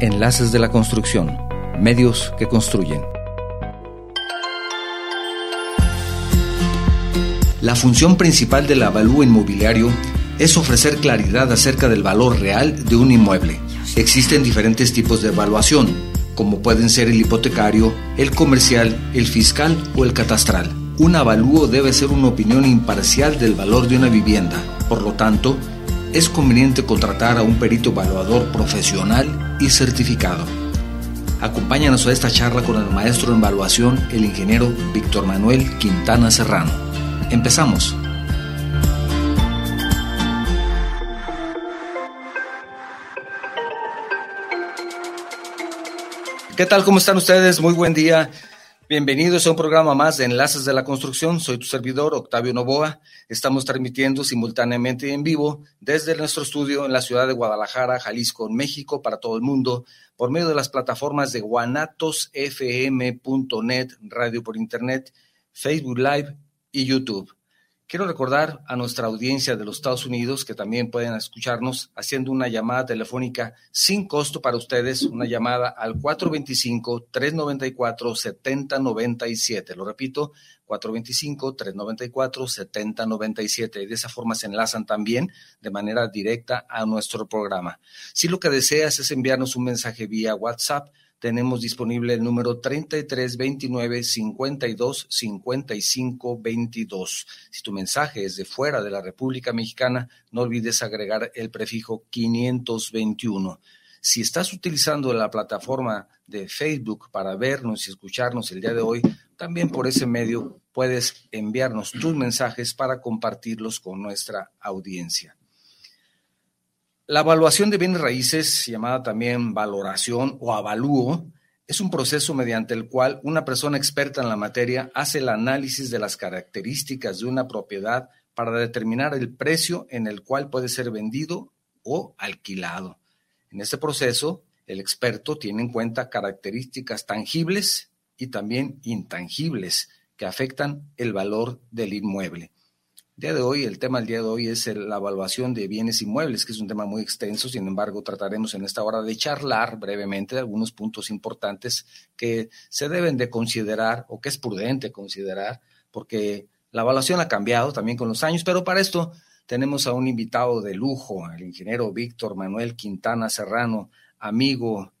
Enlaces de la Construcción, medios que construyen. La función principal del avalúo inmobiliario es ofrecer claridad acerca del valor real de un inmueble. Existen diferentes tipos de evaluación, como pueden ser el hipotecario, el comercial, el fiscal o el catastral. Un avalúo debe ser una opinión imparcial del valor de una vivienda. Por lo tanto, es conveniente contratar a un perito evaluador profesional y certificado. Acompáñanos a esta charla con el maestro en evaluación, el ingeniero Víctor Manuel Quintana Serrano. Empezamos. ¿Qué tal? ¿Cómo están ustedes? Muy buen día. Bienvenidos a un programa más de Enlaces de la Construcción. Soy tu servidor, Octavio Novoa. Estamos transmitiendo simultáneamente en vivo desde nuestro estudio en la ciudad de Guadalajara, Jalisco, México, para todo el mundo, por medio de las plataformas de guanatosfm.net, radio por internet, Facebook Live y YouTube. Quiero recordar a nuestra audiencia de los Estados Unidos que también pueden escucharnos haciendo una llamada telefónica sin costo para ustedes, una llamada al 425-394-7097. Lo repito, 425-394-7097. Y de esa forma se enlazan también de manera directa a nuestro programa. Si lo que deseas es enviarnos un mensaje vía WhatsApp, tenemos disponible el número 3329 52 55 22. Si tu mensaje es de fuera de la República Mexicana, no olvides agregar el prefijo 521. Si estás utilizando la plataforma de Facebook para vernos y escucharnos el día de hoy, también por ese medio puedes enviarnos tus mensajes para compartirlos con nuestra audiencia. La evaluación de bienes raíces, llamada también valoración o avalúo, es un proceso mediante el cual una persona experta en la materia hace el análisis de las características de una propiedad para determinar el precio en el cual puede ser vendido o alquilado. En este proceso, el experto tiene en cuenta características tangibles y también intangibles que afectan el valor del inmueble día de hoy, el tema del día de hoy es la evaluación de bienes inmuebles, que es un tema muy extenso, sin embargo, trataremos en esta hora de charlar brevemente de algunos puntos importantes que se deben de considerar o que es prudente considerar, porque la evaluación ha cambiado también con los años, pero para esto tenemos a un invitado de lujo, el ingeniero Víctor Manuel Quintana Serrano, amigo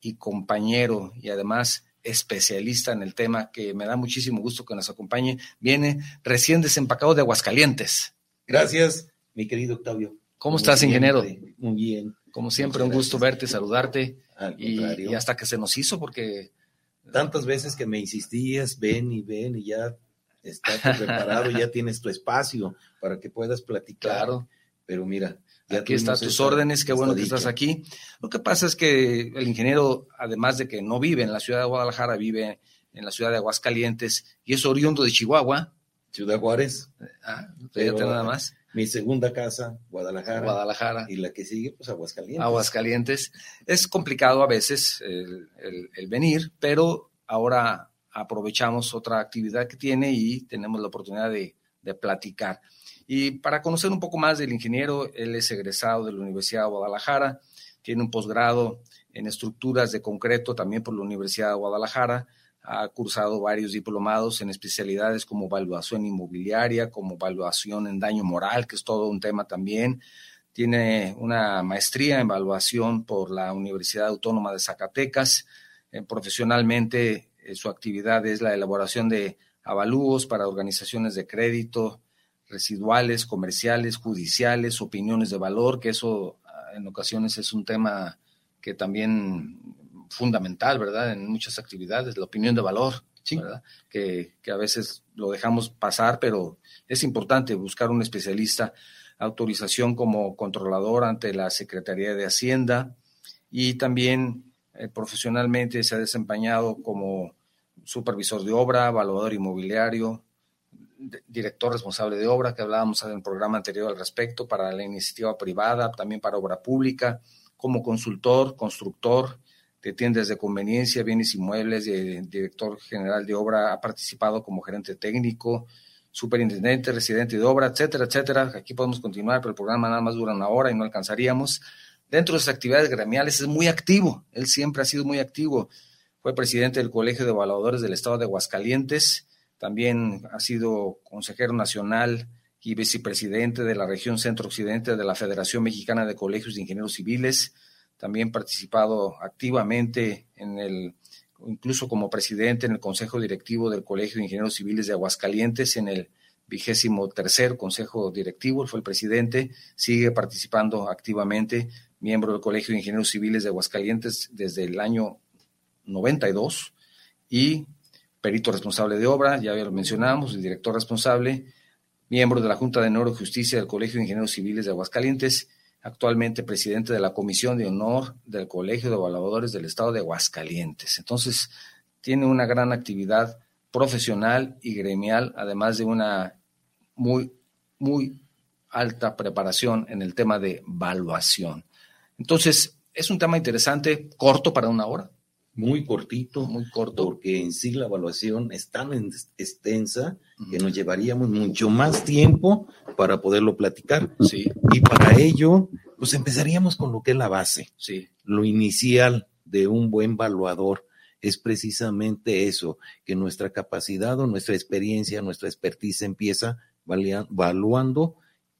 y compañero y además especialista en el tema, que me da muchísimo gusto que nos acompañe. Viene recién desempacado de Aguascalientes. Gracias, mi querido Octavio. ¿Cómo estás, ingeniero? Muy bien. Como siempre, un gusto verte, saludarte. Y, y, hasta que se nos hizo, porque... Tantas veces que me insistías, ven y ven y ya estás preparado, ya tienes tu espacio para que puedas platicar. Claro. Pero mira, Aquí están tus órdenes, qué bueno que estás aquí. Lo que pasa es que el ingeniero, además de que no vive en la ciudad de Guadalajara, vive en la ciudad de Aguascalientes y es oriundo de Chihuahua. Ciudad Juárez. Ah, nada más. Mi segunda casa, Guadalajara. Guadalajara. Y la que sigue, pues Aguascalientes. Aguascalientes. Es complicado a veces el venir, pero ahora aprovechamos otra actividad que tiene y tenemos la oportunidad de, de platicar. Y para conocer un poco más del ingeniero, él es egresado de la Universidad de Guadalajara, tiene un posgrado en estructuras de concreto también por la Universidad de Guadalajara, ha cursado varios diplomados en especialidades como evaluación inmobiliaria, como evaluación en daño moral, que es todo un tema también. Tiene una maestría en evaluación por la Universidad Autónoma de Zacatecas. Eh, profesionalmente, eh, su actividad es la elaboración de avalúos para organizaciones de crédito, residuales, comerciales, judiciales, opiniones de valor, que eso ah, en ocasiones es un tema que también fundamental, ¿verdad? En muchas actividades, la opinión de valor, ¿verdad? Que, que, a veces lo dejamos pasar, pero es importante buscar un especialista, autorización como controlador ante la Secretaría de Hacienda y también eh, profesionalmente se ha desempeñado como supervisor de obra, evaluador inmobiliario, director responsable de obra, que hablábamos en el programa anterior al respecto, para la iniciativa privada, también para obra pública, como consultor, constructor de tiendas de conveniencia, bienes inmuebles, de, director general de obra, ha participado como gerente técnico, superintendente, residente de obra, etcétera, etcétera. Aquí podemos continuar, pero el programa nada más dura una hora y no alcanzaríamos. dentro de sus actividades gremiales es muy activo, él siempre ha sido muy activo. Fue presidente del Colegio de Evaluadores del Estado de Aguascalientes, también ha sido consejero nacional y vicepresidente de la región centro-occidente de la Federación Mexicana de Colegios de Ingenieros Civiles, también participado activamente en el, incluso como presidente en el Consejo Directivo del Colegio de Ingenieros Civiles de Aguascalientes, en el vigésimo tercer Consejo Directivo, fue el presidente, sigue participando activamente, miembro del Colegio de Ingenieros Civiles de Aguascalientes desde el año 92 y perito responsable de obra, ya lo mencionamos, el director responsable, miembro de la Junta de Honor y Justicia del Colegio de Ingenieros Civiles de Aguascalientes, actualmente presidente de la Comisión de Honor del Colegio de Evaluadores del Estado de Aguascalientes. Entonces, tiene una gran actividad profesional y gremial, además de una muy, muy alta preparación en el tema de evaluación. Entonces, es un tema interesante, corto para una hora. Muy cortito, muy corto, porque en sí la evaluación es tan extensa que nos llevaríamos mucho más tiempo para poderlo platicar. Sí. Y para ello, pues empezaríamos con lo que es la base. Sí. Lo inicial de un buen evaluador es precisamente eso, que nuestra capacidad o nuestra experiencia, nuestra expertise empieza valuando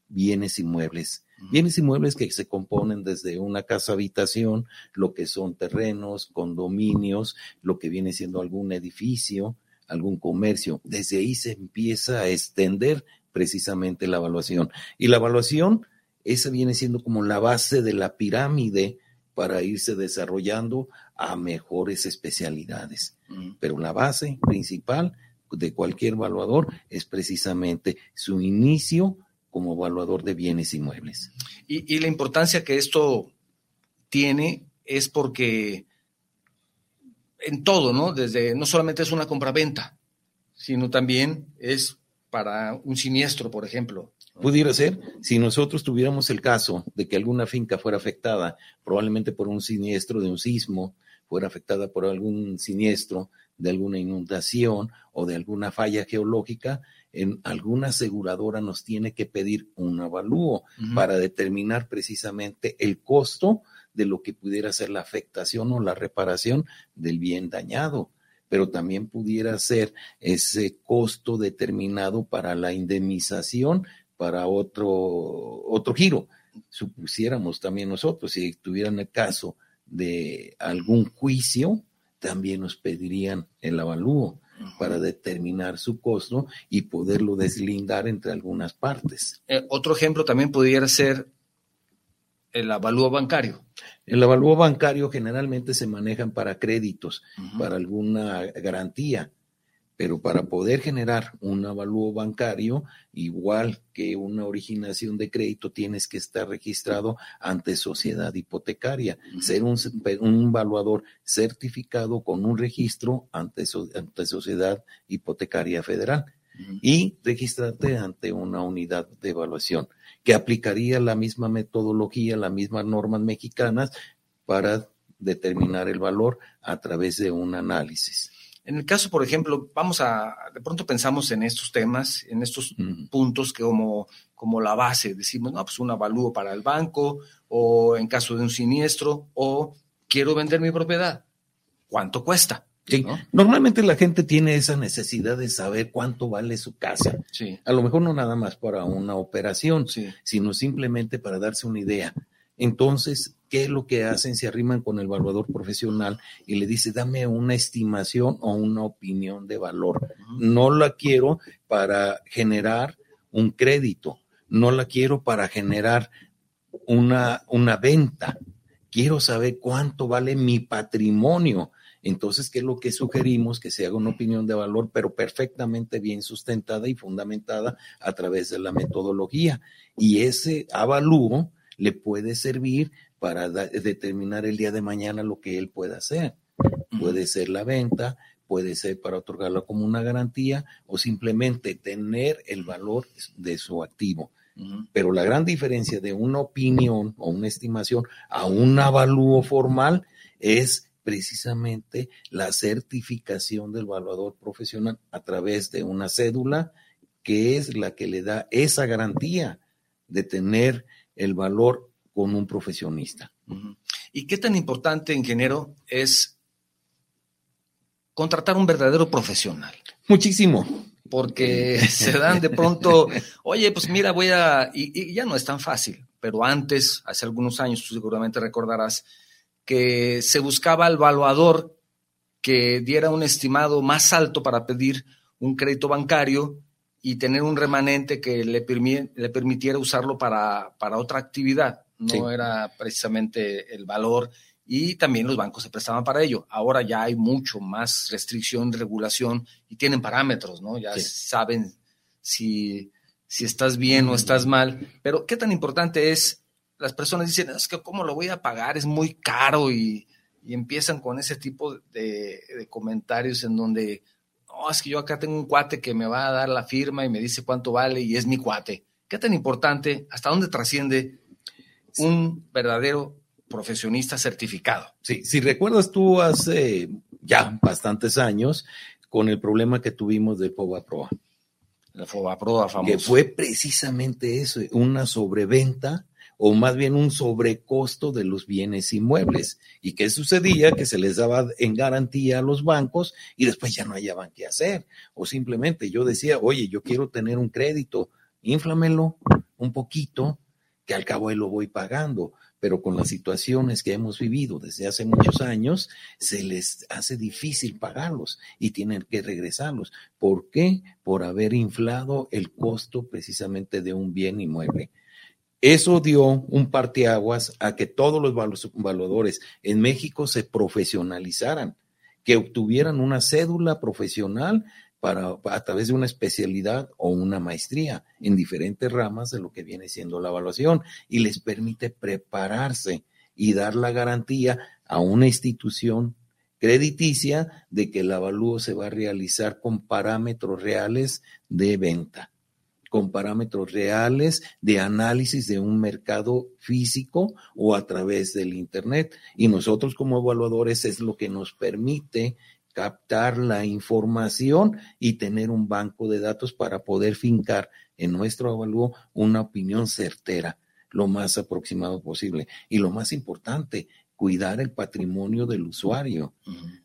bienes inmuebles. Bienes inmuebles que se componen desde una casa habitación, lo que son terrenos, condominios, lo que viene siendo algún edificio, algún comercio. Desde ahí se empieza a extender precisamente la evaluación. Y la evaluación, esa viene siendo como la base de la pirámide para irse desarrollando a mejores especialidades. Pero la base principal de cualquier evaluador es precisamente su inicio como evaluador de bienes inmuebles. Y, y la importancia que esto tiene es porque en todo, ¿no? Desde, no solamente es una compraventa, sino también es para un siniestro, por ejemplo. Pudiera ser, si nosotros tuviéramos el caso de que alguna finca fuera afectada, probablemente por un siniestro de un sismo, fuera afectada por algún siniestro de alguna inundación o de alguna falla geológica, en alguna aseguradora nos tiene que pedir un avalúo para determinar precisamente el costo de lo que pudiera ser la afectación o la reparación del bien dañado. Pero también pudiera ser ese costo determinado para la indemnización para otro, otro giro. Supusiéramos también nosotros, si tuvieran el caso de algún juicio, también nos pedirían el avalúo para determinar su costo y poderlo deslindar entre algunas partes. Eh, otro ejemplo también pudiera ser el avalúo bancario. El avalúo bancario generalmente se manejan para créditos, para alguna garantía pero para poder generar un avalúo bancario, igual que una originación de crédito, tienes que estar registrado ante sociedad hipotecaria, ser un, un, evaluador certificado con un registro ante, ante sociedad hipotecaria federal y registrarte ante una unidad de evaluación que aplicaría la misma metodología, las mismas normas mexicanas para determinar el valor a través de un análisis. En el caso, por ejemplo, vamos a, de pronto pensamos en estos temas, en estos puntos que como, como la base, decimos, no, pues un avalúo para el banco, o en caso de un siniestro, o quiero vender mi propiedad. ¿Cuánto cuesta? Sí. Normalmente la gente tiene esa necesidad de saber cuánto vale su casa. Sí. A lo mejor no nada más para una operación, sí. sino simplemente para darse una idea. Entonces, ¿qué es lo que hacen? Se arriman con el evaluador profesional y le dice, dame una estimación o una opinión de valor. No la quiero para generar un crédito, no la quiero para generar una, una venta. Quiero saber cuánto vale mi patrimonio. Entonces, ¿qué es lo que sugerimos? Que se haga una opinión de valor, pero perfectamente bien sustentada y fundamentada a través de la metodología. Y ese avalúo le puede servir para determinar el día de mañana lo que él pueda hacer. Puede ser la venta, puede ser para otorgarlo como una garantía o simplemente tener el valor de su activo. Pero la gran diferencia de una opinión o una estimación a un avalúo formal es precisamente la certificación del evaluador profesional a través de una cédula que es la que le da esa garantía de tener el valor con un profesionista. ¿Y qué tan importante, ingeniero, es contratar un verdadero profesional? Muchísimo. Porque se dan de pronto, oye, pues mira, voy a, y, ya no es tan fácil, pero antes, hace algunos años, tú seguramente recordarás, que se buscaba al evaluador que diera un estimado más alto para pedir un crédito bancario y tener un remanente que le, le permitiera usarlo para, para otra actividad. No era precisamente el valor y también los bancos se prestaban para ello. Ahora ya hay mucho más restricción, regulación y tienen parámetros, ¿no? Ya saben si, si estás bien o estás mal. Pero qué tan importante es, las personas dicen, es que cómo lo voy a pagar, es muy caro y, empiezan con ese tipo de, de, comentarios en donde, no, es que yo acá tengo un cuate que me va a dar la firma y me dice cuánto vale y es mi cuate. ¿Qué tan importante, hasta dónde trasciende un verdadero profesionista certificado. Sí, si recuerdas tú hace ya bastantes años con el problema que tuvimos de Proa. La Proa famosa. Que fue precisamente eso, una sobreventa o más bien un sobrecosto de los bienes inmuebles. ¿Y qué sucedía? Que se les daba en garantía a los bancos y después ya no hallaban qué hacer. O simplemente yo decía, oye, yo quiero tener un crédito, inflamelo un poquito, que al cabo ahí lo voy pagando pero con las situaciones que hemos vivido desde hace muchos años, se les hace difícil pagarlos y tienen que regresarlos. ¿Por qué? Por haber inflado el costo precisamente de un bien inmueble. Eso dio un parteaguas a que todos los valuadores en México se profesionalizaran, que obtuvieran una cédula profesional a través de una especialidad o una maestría en diferentes ramas de lo que viene siendo la evaluación y les permite prepararse y dar la garantía a una institución crediticia de que el avalúo se va a realizar con parámetros reales de venta, con parámetros reales de análisis de un mercado físico o a través del Internet. Y nosotros como evaluadores es lo que nos permite captar la información y tener un banco de datos para poder fincar en nuestro avalúo una opinión certera, lo más aproximado posible. Y lo más importante, cuidar el patrimonio del usuario.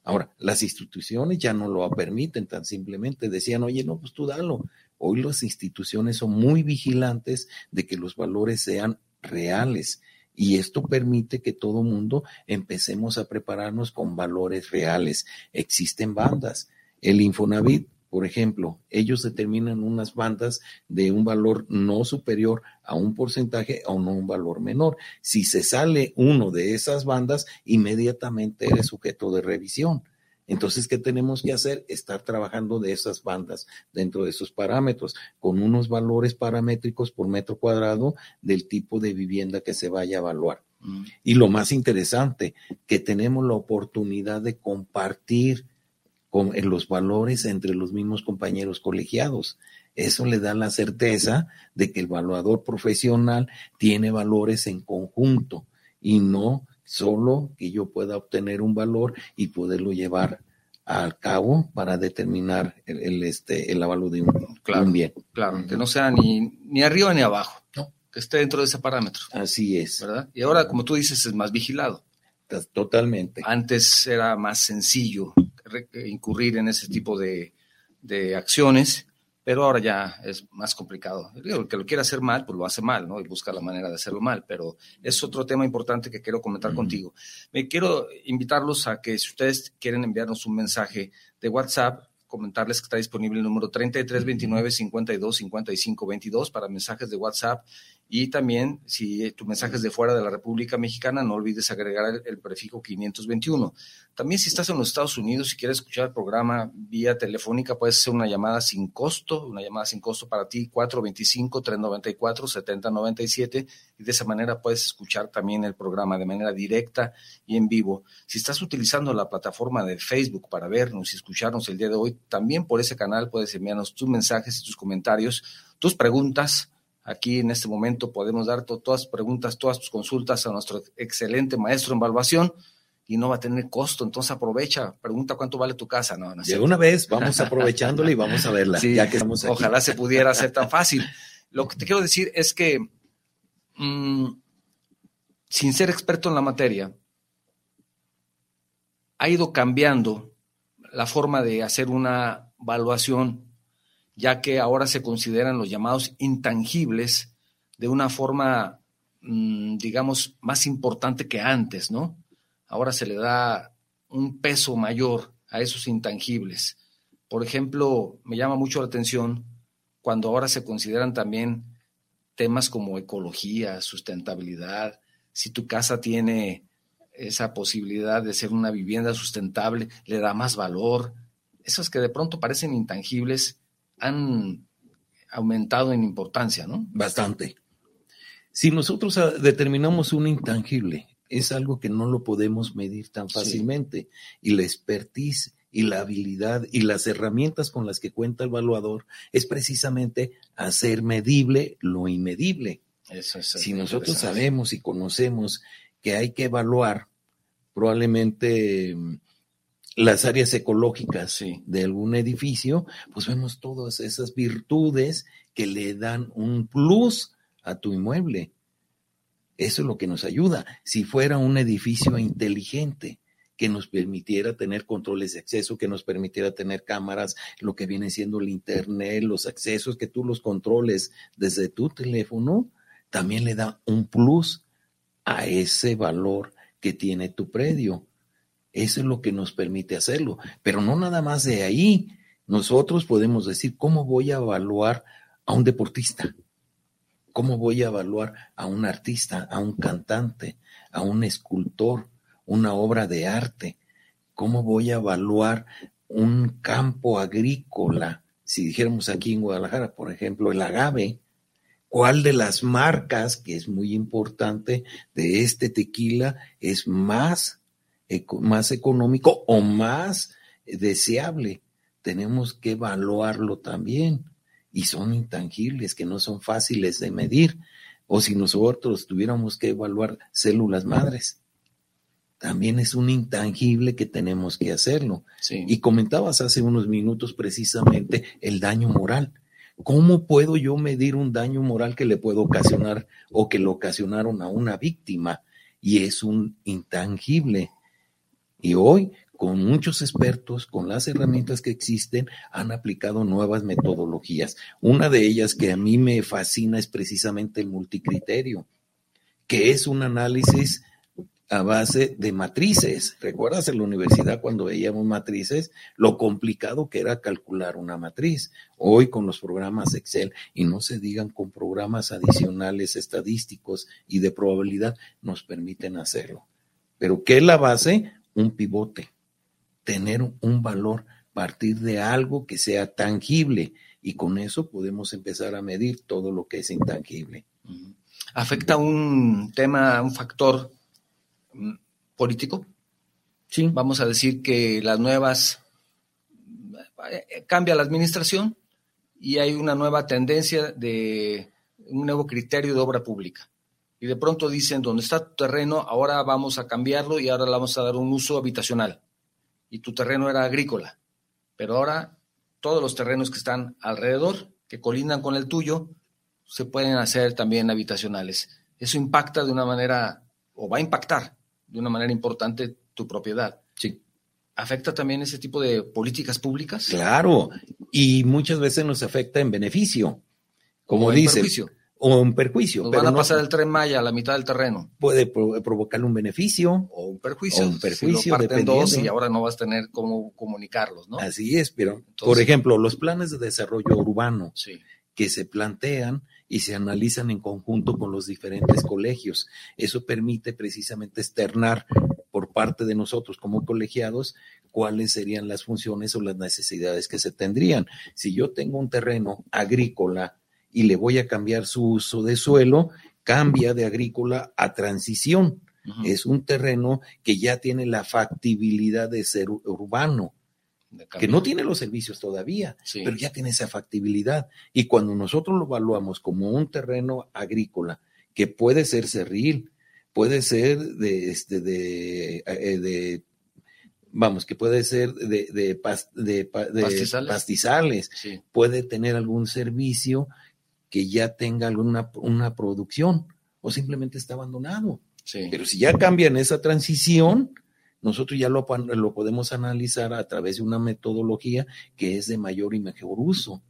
Ahora, las instituciones ya no lo permiten tan simplemente. Decían, oye, no, pues tú dalo. Hoy las instituciones son muy vigilantes de que los valores sean reales y esto permite que todo mundo empecemos a prepararnos con valores reales. Existen bandas. El Infonavit, por ejemplo, ellos determinan unas bandas de un valor no superior a un porcentaje o no un valor menor. Si se sale uno de esas bandas, inmediatamente eres sujeto de revisión. Entonces, ¿qué tenemos que hacer? Estar trabajando de esas bandas dentro de esos parámetros, con unos valores paramétricos por metro cuadrado del tipo de vivienda que se vaya a evaluar. Mm. Y lo más interesante, que tenemos la oportunidad de compartir con, los valores entre los mismos compañeros colegiados. Eso le da la certeza de que el evaluador profesional tiene valores en conjunto y no solo que yo pueda obtener un valor y poderlo llevar al cabo para determinar el, este, el avalúo de un, bien. Claro, que no sea ni, ni arriba ni abajo, no. que esté dentro de ese parámetro. Así es. ¿verdad? Y ahora, como tú dices, es más vigilado. Totalmente. Antes era más sencillo incurrir en ese tipo de, de acciones pero ahora ya es más complicado. El que lo quiera hacer mal, pues lo hace mal, ¿no? Y busca la manera de hacerlo mal, pero es otro tema importante que quiero comentar contigo. Me quiero invitarlos a que si ustedes quieren enviarnos un mensaje de WhatsApp, comentarles que está disponible el número 3329 52 55 22 para mensajes de WhatsApp y también, si tu mensaje es de fuera de la República Mexicana, no olvides agregar el, prefijo 521. También si estás en los Estados Unidos y quieres escuchar el programa vía telefónica, puedes hacer una llamada sin costo, una llamada sin costo para ti, 425-394-7097, y de esa manera puedes escuchar también el programa de manera directa y en vivo. Si estás utilizando la plataforma de Facebook para vernos y escucharnos el día de hoy, también por ese canal puedes enviarnos tus mensajes y tus comentarios, tus preguntas, Aquí en este momento podemos dar todas tus preguntas, todas tus consultas a nuestro excelente maestro en evaluación y no va a tener costo. Entonces aprovecha, pregunta cuánto vale tu casa. No, de una vez vamos aprovechándole y vamos a verla. ya que estamos Ojalá se pudiera hacer tan fácil. Lo que te quiero decir es que mm, sin ser experto en la materia, ha ido cambiando la forma de hacer una evaluación, ya que ahora se consideran los llamados intangibles de una forma, mm, digamos, más importante que antes, ¿no? Ahora se le da un peso mayor a esos intangibles. Por ejemplo, me llama mucho la atención cuando ahora se consideran también temas como ecología, sustentabilidad, si tu casa tiene esa posibilidad de ser una vivienda sustentable, le da más valor. Esas que de pronto parecen intangibles han aumentado en importancia, ¿no? Bastante. Si nosotros ah, determinamos un intangible, es algo que no lo podemos medir tan fácilmente. Y la expertise y la habilidad y las herramientas con las que cuenta el evaluador es precisamente hacer medible lo inmedible. si nosotros sabemos y conocemos que hay que evaluar probablemente mm, las áreas ecológicas de algún edificio, pues vemos todas esas virtudes que le dan un plus a tu inmueble. Eso es lo que nos ayuda. Si fuera un edificio inteligente, que nos permitiera tener controles de acceso, que nos permitiera tener cámaras, lo que viene siendo el Internet, los accesos, que tú los controles desde tu teléfono, también le da un plus a ese valor que tiene tu predio. Eso es lo que nos permite hacerlo. Pero no nada más de ahí. Nosotros podemos decir, ¿cómo voy a evaluar a un deportista? ¿Cómo voy a evaluar a un artista, a un cantante, a un escultor? una obra de arte? ¿Cómo voy a evaluar un campo agrícola? Si dijéramos aquí en Guadalajara, por ejemplo, el agave, ¿cuál de las marcas, que es muy importante, de este tequila es más, más económico o más deseable? Tenemos que evaluarlo también. Y son intangibles, que no son fáciles de medir. O si nosotros tuviéramos que evaluar células madres, también es un intangible que tenemos que hacerlo. Y comentabas hace unos minutos precisamente el daño moral. ¿Cómo puedo yo medir un daño moral que le puedo ocasionar o que le ocasionaron a una víctima? Y es un intangible. Y hoy, con muchos expertos, con las herramientas que existen, han aplicado nuevas metodologías. Una de ellas que a mí me fascina es precisamente el multicriterio, que es un análisis a base de matrices. ¿Recuerdas en la universidad cuando veíamos matrices? Lo complicado que era calcular una matriz. Hoy con los programas Excel y no se digan con programas adicionales estadísticos y de probabilidad nos permiten hacerlo. Pero ¿qué es la base? Un pivote. Tener un valor, partir de algo que sea tangible y con eso podemos empezar a medir todo lo que es intangible. Afecta un tema, un factor político. Sí. Vamos a decir que las nuevas eh, cambia la administración y hay una nueva tendencia de un nuevo criterio de obra pública. Y de pronto dicen, donde está tu terreno, ahora vamos a cambiarlo y ahora le vamos a dar un uso habitacional. Y tu terreno era agrícola. Pero ahora todos los terrenos que están alrededor, que colindan con el tuyo, se pueden hacer también habitacionales. Eso impacta de una manera, o va a impactar de una manera importante tu propiedad. Sí. ¿Afecta también ese tipo de políticas públicas? Claro, y muchas veces nos afecta en beneficio, como o dice. O en perjuicio. Nos van a pasar el tren Maya a la mitad del terreno. Puede provocarle un beneficio. O un perjuicio. O un perjuicio. Si lo parten dos y ahora no vas a tener cómo comunicarlos, ¿no? Así es, pero, por ejemplo, los planes de desarrollo urbano que se plantean y se analizan en conjunto con los diferentes colegios. Eso permite precisamente externar por parte de nosotros como colegiados cuáles serían las funciones o las necesidades que se tendrían. Si yo tengo un terreno agrícola y le voy a cambiar su uso de suelo, cambia de agrícola a transición. Es un terreno que ya tiene la factibilidad de ser urbano que no tiene los servicios todavía, pero ya tiene esa factibilidad. Y cuando nosotros lo evaluamos como un terreno agrícola, que puede ser cerril, puede ser de, este, de, eh, vamos, que puede ser de, de, pastizales, puede tener algún servicio que ya tenga alguna una producción o simplemente está abandonado. Sí. Pero si ya cambian esa transición, nosotros ya lo, lo podemos analizar a través de una metodología que es de mayor y mejor uso.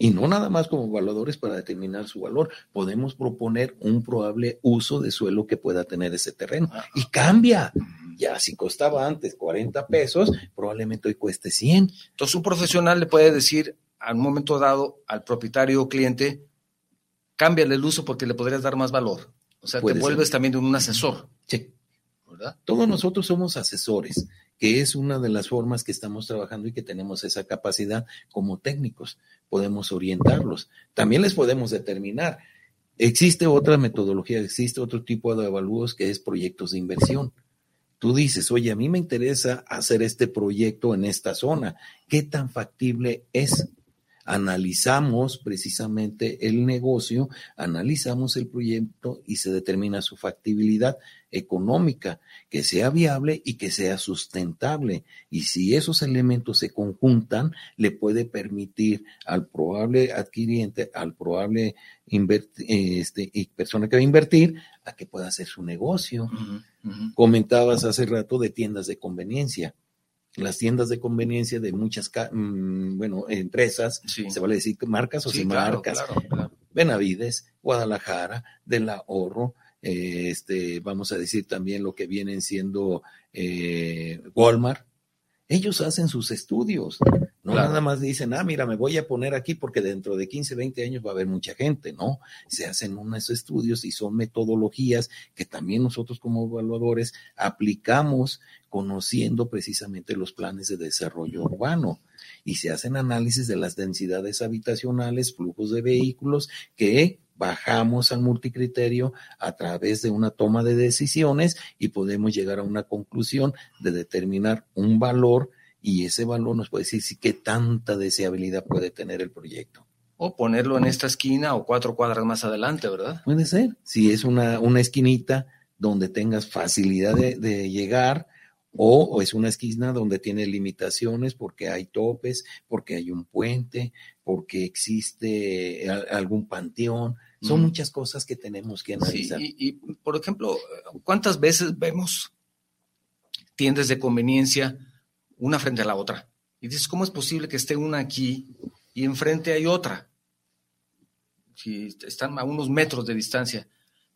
Y no nada más como evaluadores para determinar su valor. Podemos proponer un probable uso de suelo que pueda tener ese terreno. Y cambia. Ya si costaba antes 40 pesos, probablemente hoy cueste 100. Entonces un profesional le puede decir a un momento dado al propietario o cliente, cámbiale el uso porque le podrías dar más valor. O sea, te ser. vuelves también un asesor, Sí. Todos nosotros somos asesores, que es una de las formas que estamos trabajando y que tenemos esa capacidad como técnicos. Podemos orientarlos. También les podemos determinar. Existe otra metodología, existe otro tipo de evalúos que es proyectos de inversión. Tú dices, oye, a mí me interesa hacer este proyecto en esta zona. ¿Qué tan factible es? Analizamos precisamente el negocio, analizamos el proyecto y se determina su factibilidad económica, que sea viable y que sea sustentable. Y si esos elementos se conjuntan, le puede permitir al probable adquiriente, al probable este, persona que va a invertir, a que pueda hacer su negocio. Comentabas hace rato de tiendas de conveniencia. Las tiendas de conveniencia de muchas, mm, bueno, empresas, Sí. se vale decir marcas o Sí, sin claro, marcas, claro, claro. Benavides, Guadalajara, del ahorro, eh, este, vamos a decir también lo que vienen siendo eh, Walmart. Ellos hacen sus estudios, no nada más dicen, ah, mira, me voy a poner aquí porque dentro de 15, 20 años va a haber mucha gente, ¿no? Se hacen unos estudios y son metodologías que también nosotros como evaluadores aplicamos conociendo precisamente los planes de desarrollo urbano y se hacen análisis de las densidades habitacionales, flujos de vehículos que bajamos al multicriterio a través de una toma de decisiones y podemos llegar a una conclusión de determinar un valor y ese valor nos puede decir si qué tanta deseabilidad puede tener el proyecto. O ponerlo en esta esquina o cuatro cuadras más adelante, ¿verdad? Puede ser, si es una, una esquinita donde tengas facilidad de, de llegar o, o es una esquina donde tiene limitaciones porque hay topes, porque hay un puente, porque existe a- algún panteón. Son Mm. muchas cosas que tenemos que Sí, analizar. y, y, por ejemplo, ¿cuántas veces vemos tiendas de conveniencia una frente a la otra? Y dices, ¿cómo es posible que esté una aquí y enfrente hay otra? Si están a unos metros de distancia.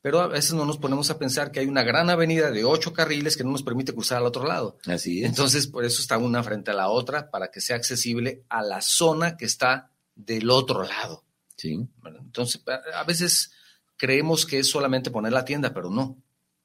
Pero a veces no nos ponemos a pensar que hay una gran avenida de ocho carriles que no nos permite cruzar al otro lado. Así es. Entonces, por eso está una frente a la otra, para que sea accesible a la zona que está del otro lado. sí. Entonces, a a veces creemos que es solamente poner la tienda, pero no.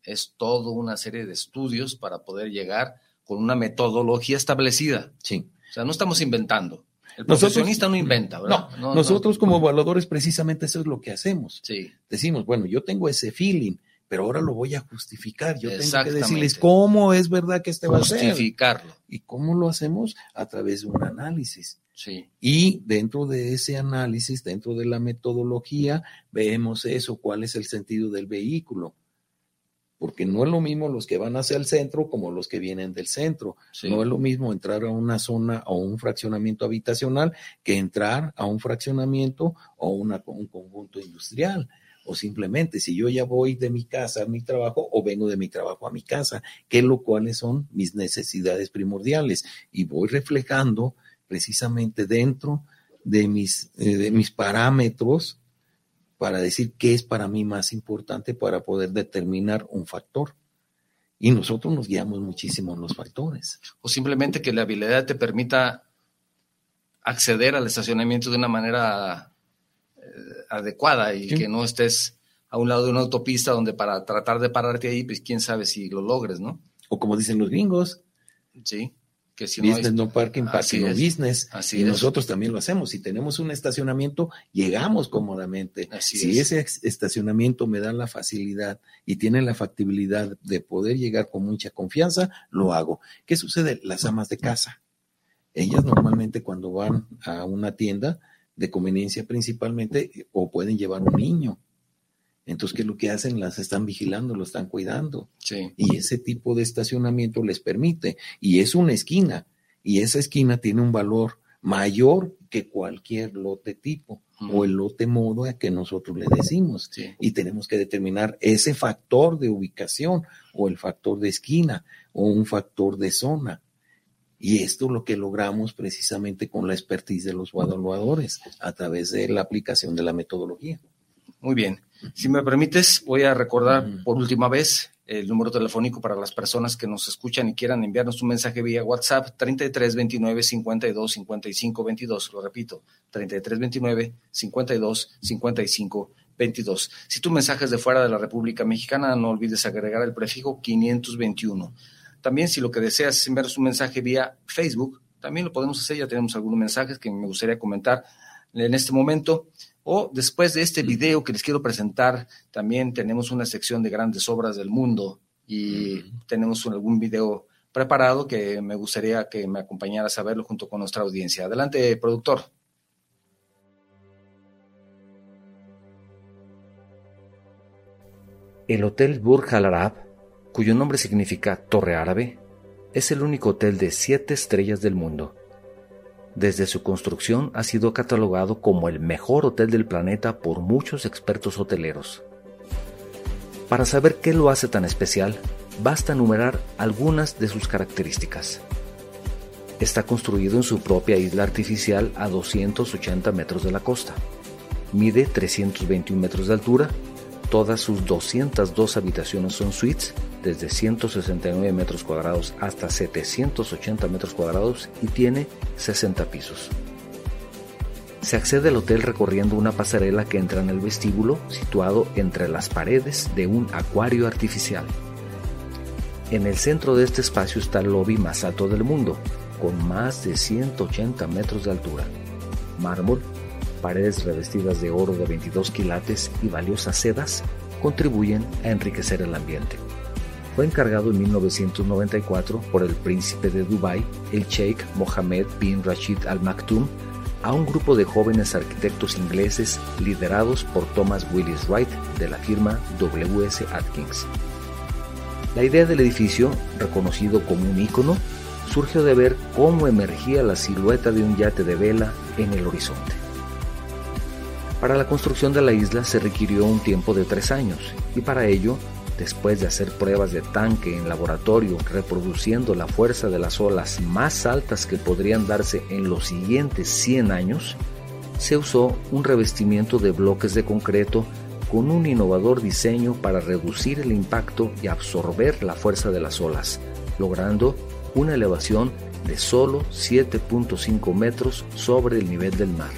Es toda una serie de estudios para poder llegar con una metodología establecida. Sí. O sea, no estamos inventando. El Nosotros- profesionista no inventa, ¿verdad? No, nosotros como evaluadores precisamente eso es lo que hacemos. Sí, Decimos, bueno, yo tengo ese feeling, pero ahora lo voy a justificar. Yo tengo que decirles cómo es verdad que este va a ser. justificarlo. ¿Y cómo lo hacemos? A través de un análisis. Sí, Y dentro de ese análisis, dentro de la metodología, vemos eso, cuál es el sentido del vehículo. Porque no es lo mismo los que van hacia el centro como los que vienen del centro. sí. No es lo mismo entrar a una zona o un fraccionamiento habitacional que entrar a un fraccionamiento o una, un conjunto industrial. O simplemente, si yo ya voy de mi casa a mi trabajo o vengo de mi trabajo a mi casa, qué lo cuáles son mis necesidades primordiales. Y voy reflejando precisamente dentro de mis, eh, de mis parámetros para decir qué es para mí más importante para poder determinar un factor. Y nosotros nos guiamos muchísimo en los factores. O simplemente que la habilidad te permita acceder al estacionamiento de una manera eh, adecuada y Sí. que no estés a un lado de una autopista donde para tratar de pararte ahí, pues quién sabe si lo logres, ¿no? O como dicen los gringos, Sí, que si no hay- business no parking, parking no es. business. Así y es. nosotros también lo hacemos. Si tenemos un estacionamiento, llegamos cómodamente. Así si es. ese estacionamiento me da la facilidad y tiene la factibilidad de poder llegar con mucha confianza, lo hago. ¿Qué sucede? Las amas de casa. Ellas normalmente cuando van a una tienda de conveniencia principalmente, o pueden llevar un niño. Entonces, ¿qué es lo que hacen? Las están vigilando, lo están cuidando Sí, y ese tipo de estacionamiento les permite. Y es una esquina, y esa esquina tiene un valor mayor que cualquier lote tipo o el lote modo a que nosotros le decimos. Y tenemos que determinar ese factor de ubicación o el factor de esquina o un factor de zona. Y esto es lo que logramos precisamente con la expertise de los evaluadores a través de la aplicación de la metodología. Muy bien. Si me permites, voy a recordar por última vez el número telefónico para las personas que nos escuchan y quieran enviarnos un mensaje vía WhatsApp 33 29 52 55 22. Lo repito, 33 29 52 55 22. Si tu mensaje es de fuera de la República Mexicana, no olvides agregar el prefijo 521. También si lo que deseas es enviarnos un mensaje vía Facebook, también lo podemos hacer. Ya tenemos algunos mensajes que me gustaría comentar en este momento. O después de este video que les quiero presentar, también tenemos una sección de grandes obras del mundo y tenemos algún video preparado que me gustaría que me acompañaras a verlo junto con nuestra audiencia. Adelante, productor. El Hotel Burj Al Arab, cuyo nombre significa Torre Árabe, es el único hotel de siete estrellas del mundo desde su construcción ha sido catalogado como el mejor hotel del planeta por muchos expertos hoteleros. Para saber qué lo hace tan especial, basta enumerar algunas de sus características. Está construido en su propia isla artificial a 280 metros de la costa. Mide 321 metros de altura. Todas sus 202 habitaciones son suites desde 169 metros cuadrados hasta 780 metros cuadrados y tiene 60 pisos. Se accede al hotel recorriendo una pasarela que entra en el vestíbulo situado entre las paredes de un acuario artificial. En el centro de este espacio está el lobby más alto del mundo, con más de 180 metros de altura. Mármol, paredes revestidas de oro de 22 quilates y valiosas sedas contribuyen a enriquecer el ambiente. Fue encargado en 1994 por el príncipe de Dubái, el Sheikh Mohammed bin Rashid Al Maktoum, a un grupo de jóvenes arquitectos ingleses liderados por Thomas Willis Wright de la firma W.S. Atkins. La idea del edificio, reconocido como un ícono, surgió de ver cómo emergía la silueta de un yate de vela en el horizonte. Para la construcción de la isla se requirió un tiempo de tres años y para ello Después de hacer pruebas de tanque en laboratorio reproduciendo la fuerza de las olas más altas que podrían darse en los siguientes 100 años, se usó un revestimiento de bloques de concreto con un innovador diseño para reducir el impacto y absorber la fuerza de las olas, logrando una elevación de solo 7.5 metros sobre el nivel del mar.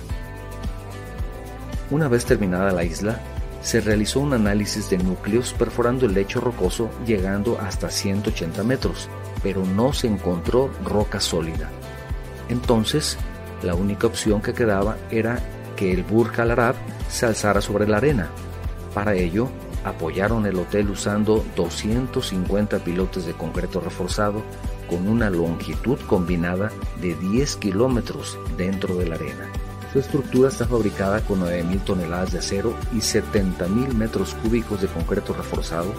Una vez terminada la isla, se realizó un análisis de núcleos perforando el lecho rocoso llegando hasta 180 metros, pero no se encontró roca sólida. Entonces, la única opción que quedaba era que el Burj Al Arab se alzara sobre la arena. Para ello, apoyaron el hotel usando 250 pilotes de concreto reforzado con una longitud combinada de 10 kilómetros dentro de la arena. Su estructura está fabricada con 9.000 toneladas de acero y 70.000 metros cúbicos de concreto reforzado,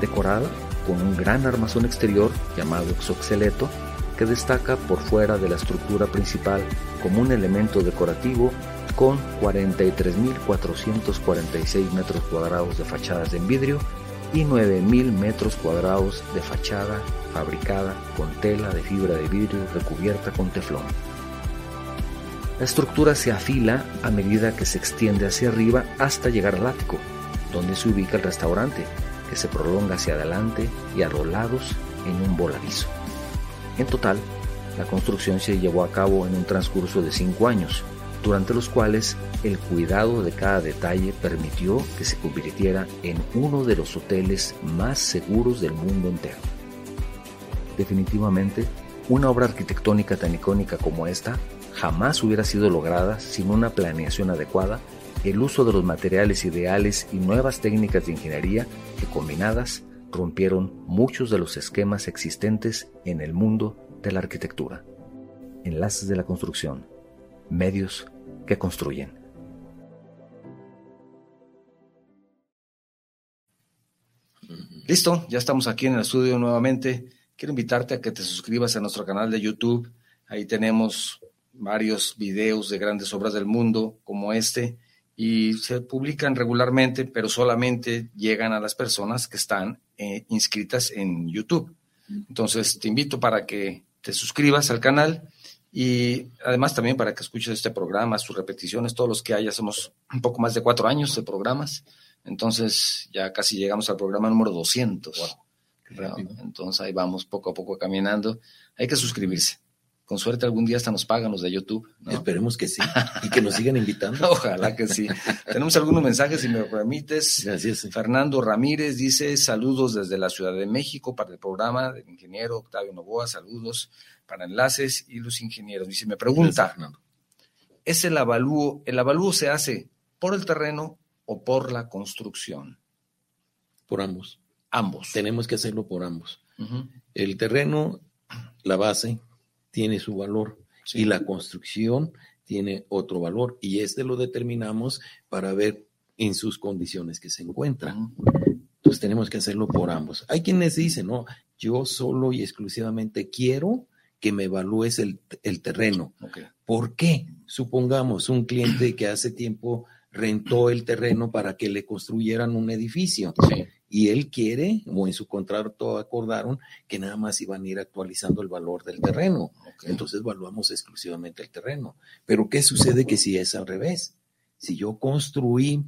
decorada con un gran armazón exterior llamado exoxeleto que destaca por fuera de la estructura principal como un elemento decorativo con 43.446 metros cuadrados de fachadas en vidrio y 9.000 metros cuadrados de fachada fabricada con tela de fibra de vidrio recubierta con teflón. La estructura se afila a medida que se extiende hacia arriba hasta llegar al ático, donde se ubica el restaurante, que se prolonga hacia adelante y a los lados en un voladizo. En total, la construcción se llevó a cabo en un transcurso de cinco años, durante los cuales el cuidado de cada detalle permitió que se convirtiera en uno de los hoteles más seguros del mundo entero. Definitivamente, una obra arquitectónica tan icónica como esta jamás hubiera sido lograda sin una planeación adecuada, el uso de los materiales ideales y nuevas técnicas de ingeniería que combinadas rompieron muchos de los esquemas existentes en el mundo de la arquitectura. Enlaces de la construcción, medios que construyen. Listo, ya estamos aquí en el estudio nuevamente. Quiero invitarte a que te suscribas a nuestro canal de YouTube. Ahí tenemos varios videos de grandes obras del mundo como este y se publican regularmente, pero solamente llegan a las personas que están eh, inscritas en YouTube. Entonces, te invito para que te suscribas al canal y además también para que escuches este programa, sus repeticiones, todos los que hay, hacemos un poco más de cuatro años de programas, entonces ya casi llegamos al programa número 200. Entonces ahí vamos poco a poco caminando. Hay que suscribirse. Con suerte algún día hasta nos pagan los de YouTube. Esperemos que sí. Y que nos sigan invitando. Ojalá que sí. Tenemos algunos mensajes, si me permites. Gracias. Fernando Ramírez dice saludos desde la Ciudad de México para el programa del ingeniero Octavio Novoa. Saludos para enlaces y los ingenieros. Dice, me pregunta, ¿es el avalúo, el avalúo se hace por el terreno o por la construcción? Por ambos. Ambos. Tenemos que hacerlo por ambos. El terreno, la base, tiene su valor y la construcción tiene otro valor y este lo determinamos para ver en sus condiciones que se encuentran. Entonces tenemos que hacerlo por ambos. Hay quienes dicen, no, yo solo y exclusivamente quiero que me evalúes el, terreno. ¿Por qué? Supongamos un cliente que hace tiempo rentó el terreno para que le construyeran un edificio. Y él quiere, o en su contrato acordaron, que nada más iban a ir actualizando el valor del terreno. Entonces evaluamos exclusivamente el terreno. Pero ¿qué sucede que si es al revés? Si yo construí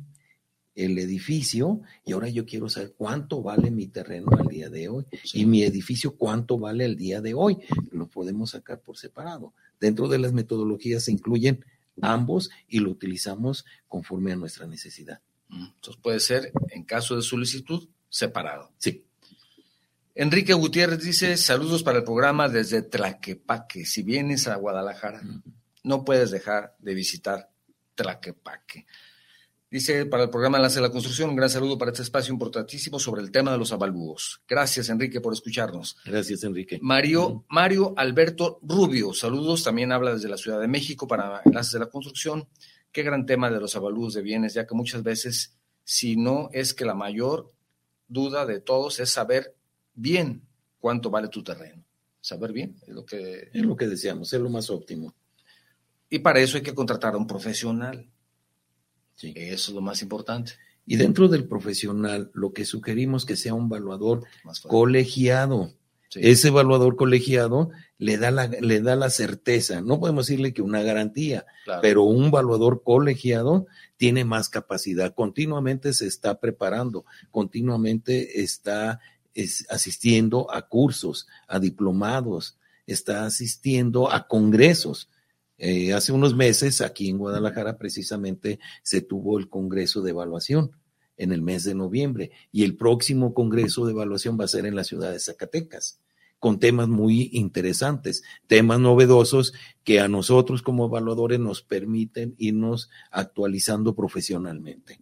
el edificio y ahora yo quiero saber cuánto vale mi terreno al día de hoy y mi edificio cuánto vale el día de hoy. Lo podemos sacar por separado. Dentro de las metodologías se incluyen ambos y lo utilizamos conforme a nuestra necesidad. Entonces puede ser, en caso de solicitud, separado. Sí. Enrique Gutiérrez dice, saludos para el programa desde Tlaquepaque. Si vienes a Guadalajara, no puedes dejar de visitar Tlaquepaque. Dice, para el programa Enlace de la Construcción, un gran saludo para este espacio importantísimo sobre el tema de los avalúos. Gracias, Enrique, por escucharnos. Gracias, Enrique. Mario, Mario Alberto Rubio, saludos. También habla desde la Ciudad de México para Enlaces de la Construcción. Qué gran tema de los avalúos de bienes, ya que muchas veces, si no es que la mayor duda de todos es saber bien cuánto vale tu terreno. Saber bien es lo que... Es lo que deseamos, es lo más óptimo. Y para eso hay que contratar a un profesional eso es lo más importante. Y dentro del profesional, lo que sugerimos que sea un evaluador colegiado. Ese evaluador colegiado le da, la, le da la certeza, no podemos decirle que una garantía, pero un evaluador colegiado tiene más capacidad, continuamente se está preparando, continuamente está asistiendo a cursos, a diplomados, está asistiendo a congresos. Eh, hace unos meses, aquí en Guadalajara, precisamente, se tuvo el Congreso de Evaluación en el mes de noviembre y el próximo Congreso de Evaluación va a ser en la ciudad de Zacatecas con temas muy interesantes, temas novedosos que a nosotros como evaluadores nos permiten irnos actualizando profesionalmente.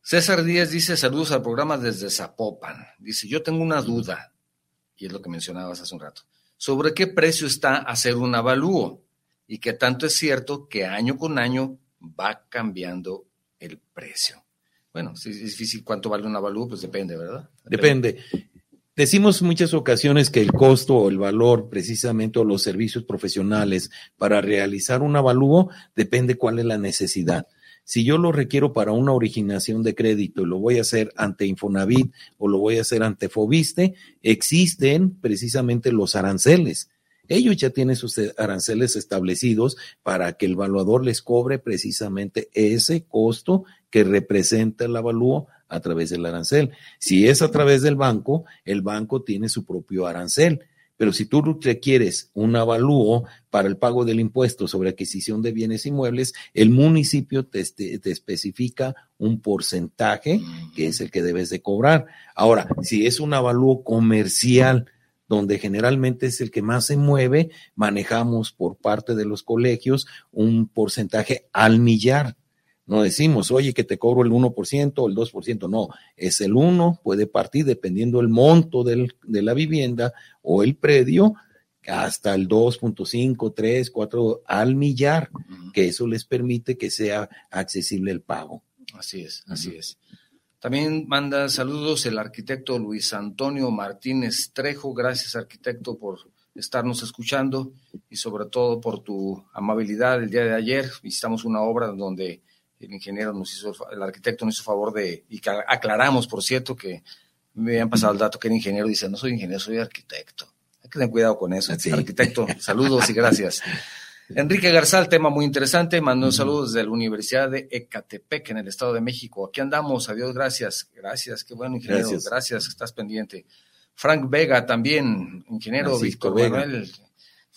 César Díaz dice saludos al programa desde Zapopan. Dice, yo tengo una duda, y es lo que mencionabas hace un rato, sobre qué precio está hacer un avalúo y que tanto es cierto que año con año va cambiando el precio. Bueno, si es difícil cuánto vale un avalúo, pues depende, ¿verdad? Depende. Decimos muchas ocasiones que el costo o el valor precisamente o los servicios profesionales para realizar un avalúo depende cuál es la necesidad. Si yo lo requiero para una originación de crédito y lo voy a hacer ante Infonavit o lo voy a hacer ante Fobiste, existen precisamente los aranceles ellos ya tienen sus aranceles establecidos para que el evaluador les cobre precisamente ese costo que representa el avalúo a través del arancel. Si es a través del banco, el banco tiene su propio arancel. Pero si tú requieres un avalúo para el pago del impuesto sobre adquisición de bienes inmuebles, el municipio te, te, especifica un porcentaje que es el que debes de cobrar. Ahora, si es un avalúo comercial, donde generalmente es el que más se mueve, manejamos por parte de los colegios un porcentaje al millar. No decimos, oye, que te cobro el 1% o el 2%, no, es el 1, puede partir dependiendo el monto del, de la vivienda o el predio, hasta el 2.5, 3, 4 al millar, que eso les permite que sea accesible el pago. Así es, así es. También manda saludos el arquitecto Luis Antonio Martínez Trejo. Gracias, arquitecto, por estarnos escuchando y sobre todo por tu amabilidad el día de ayer. Visitamos una obra donde el ingeniero nos hizo, el arquitecto nos hizo favor de, y que aclaramos, por cierto, que me habían pasado el dato que era ingeniero, dice, no soy ingeniero, soy arquitecto. Hay que tener cuidado con eso. Arquitecto, saludos y gracias. Enrique Garzal, tema muy interesante, mandó un saludo desde la Universidad de Ecatepec, en el Estado de México. Aquí andamos, adiós, gracias. Gracias, qué bueno, ingeniero, gracias, gracias estás pendiente. Frank Vega también, ingeniero Víctor Manuel,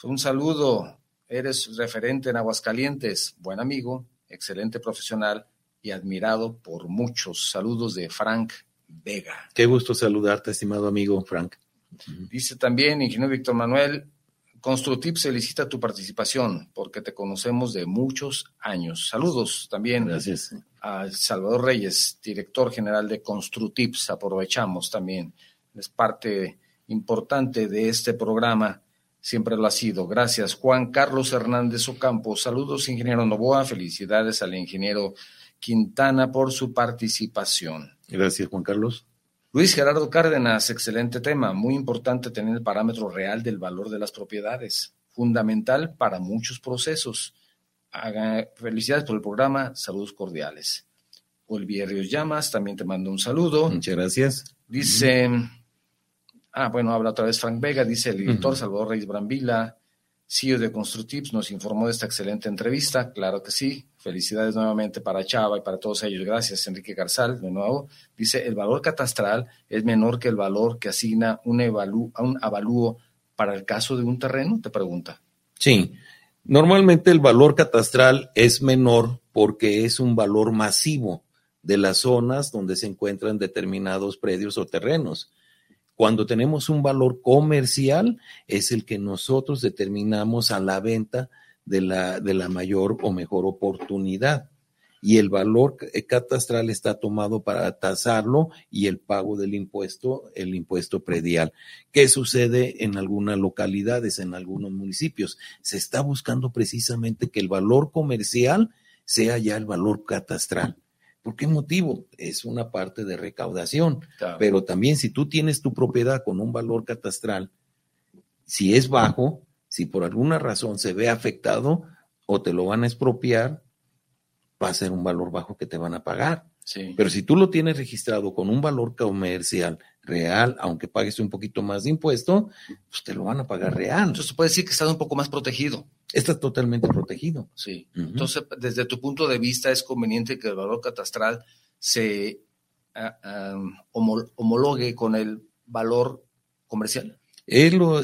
un saludo, eres referente en Aguascalientes, buen amigo, excelente profesional y admirado por muchos. Saludos de Frank Vega. Qué gusto saludarte, estimado amigo Frank. Dice también, ingeniero Víctor Manuel, Construtip solicita tu participación porque te conocemos de muchos años. Saludos también Gracias. a Salvador Reyes, director general de Construtips. Aprovechamos también. Es parte importante de este programa. Siempre lo ha sido. Gracias. Juan Carlos Hernández Ocampo. Saludos, ingeniero Novoa. Felicidades al ingeniero Quintana por su participación. Gracias, Juan Carlos. Luis Gerardo Cárdenas, excelente tema, muy importante tener el parámetro real del valor de las propiedades, fundamental para muchos procesos. felicidades por el programa, saludos cordiales. Ríos Llamas, también te mando un saludo. Muchas gracias. Dice, ah, bueno, habla otra vez Frank Vega, dice el director Salvador Reyes Brambila, CEO de Constructips, nos informó de esta excelente entrevista, claro que sí, Felicidades nuevamente para Chava y para todos ellos. Gracias, Enrique Garzal, de nuevo. Dice, el valor catastral es menor que el valor que asigna un, evalú un avalúo para el caso de un terreno, te pregunta. Sí, normalmente el valor catastral es menor porque es un valor masivo de las zonas donde se encuentran determinados predios o terrenos. Cuando tenemos un valor comercial, es el que nosotros determinamos a la venta de la, de la mayor o mejor oportunidad. Y el valor catastral está tomado para tasarlo y el pago del impuesto, el impuesto predial. ¿Qué sucede en algunas localidades, en algunos municipios? Se está buscando precisamente que el valor comercial sea ya el valor catastral. ¿Por qué motivo? Es una parte de recaudación. Pero también si tú tienes tu propiedad con un valor catastral, si es bajo, si por alguna razón se ve afectado o te lo van a expropiar, va a ser un valor bajo que te van a pagar. Pero si tú lo tienes registrado con un valor comercial real, aunque pagues un poquito más de impuesto, pues te lo van a pagar real. Entonces puede decir que estás un poco más protegido. Estás totalmente protegido. Sí. Entonces, desde tu punto de vista, es conveniente que el valor catastral se ah, homologue con el valor comercial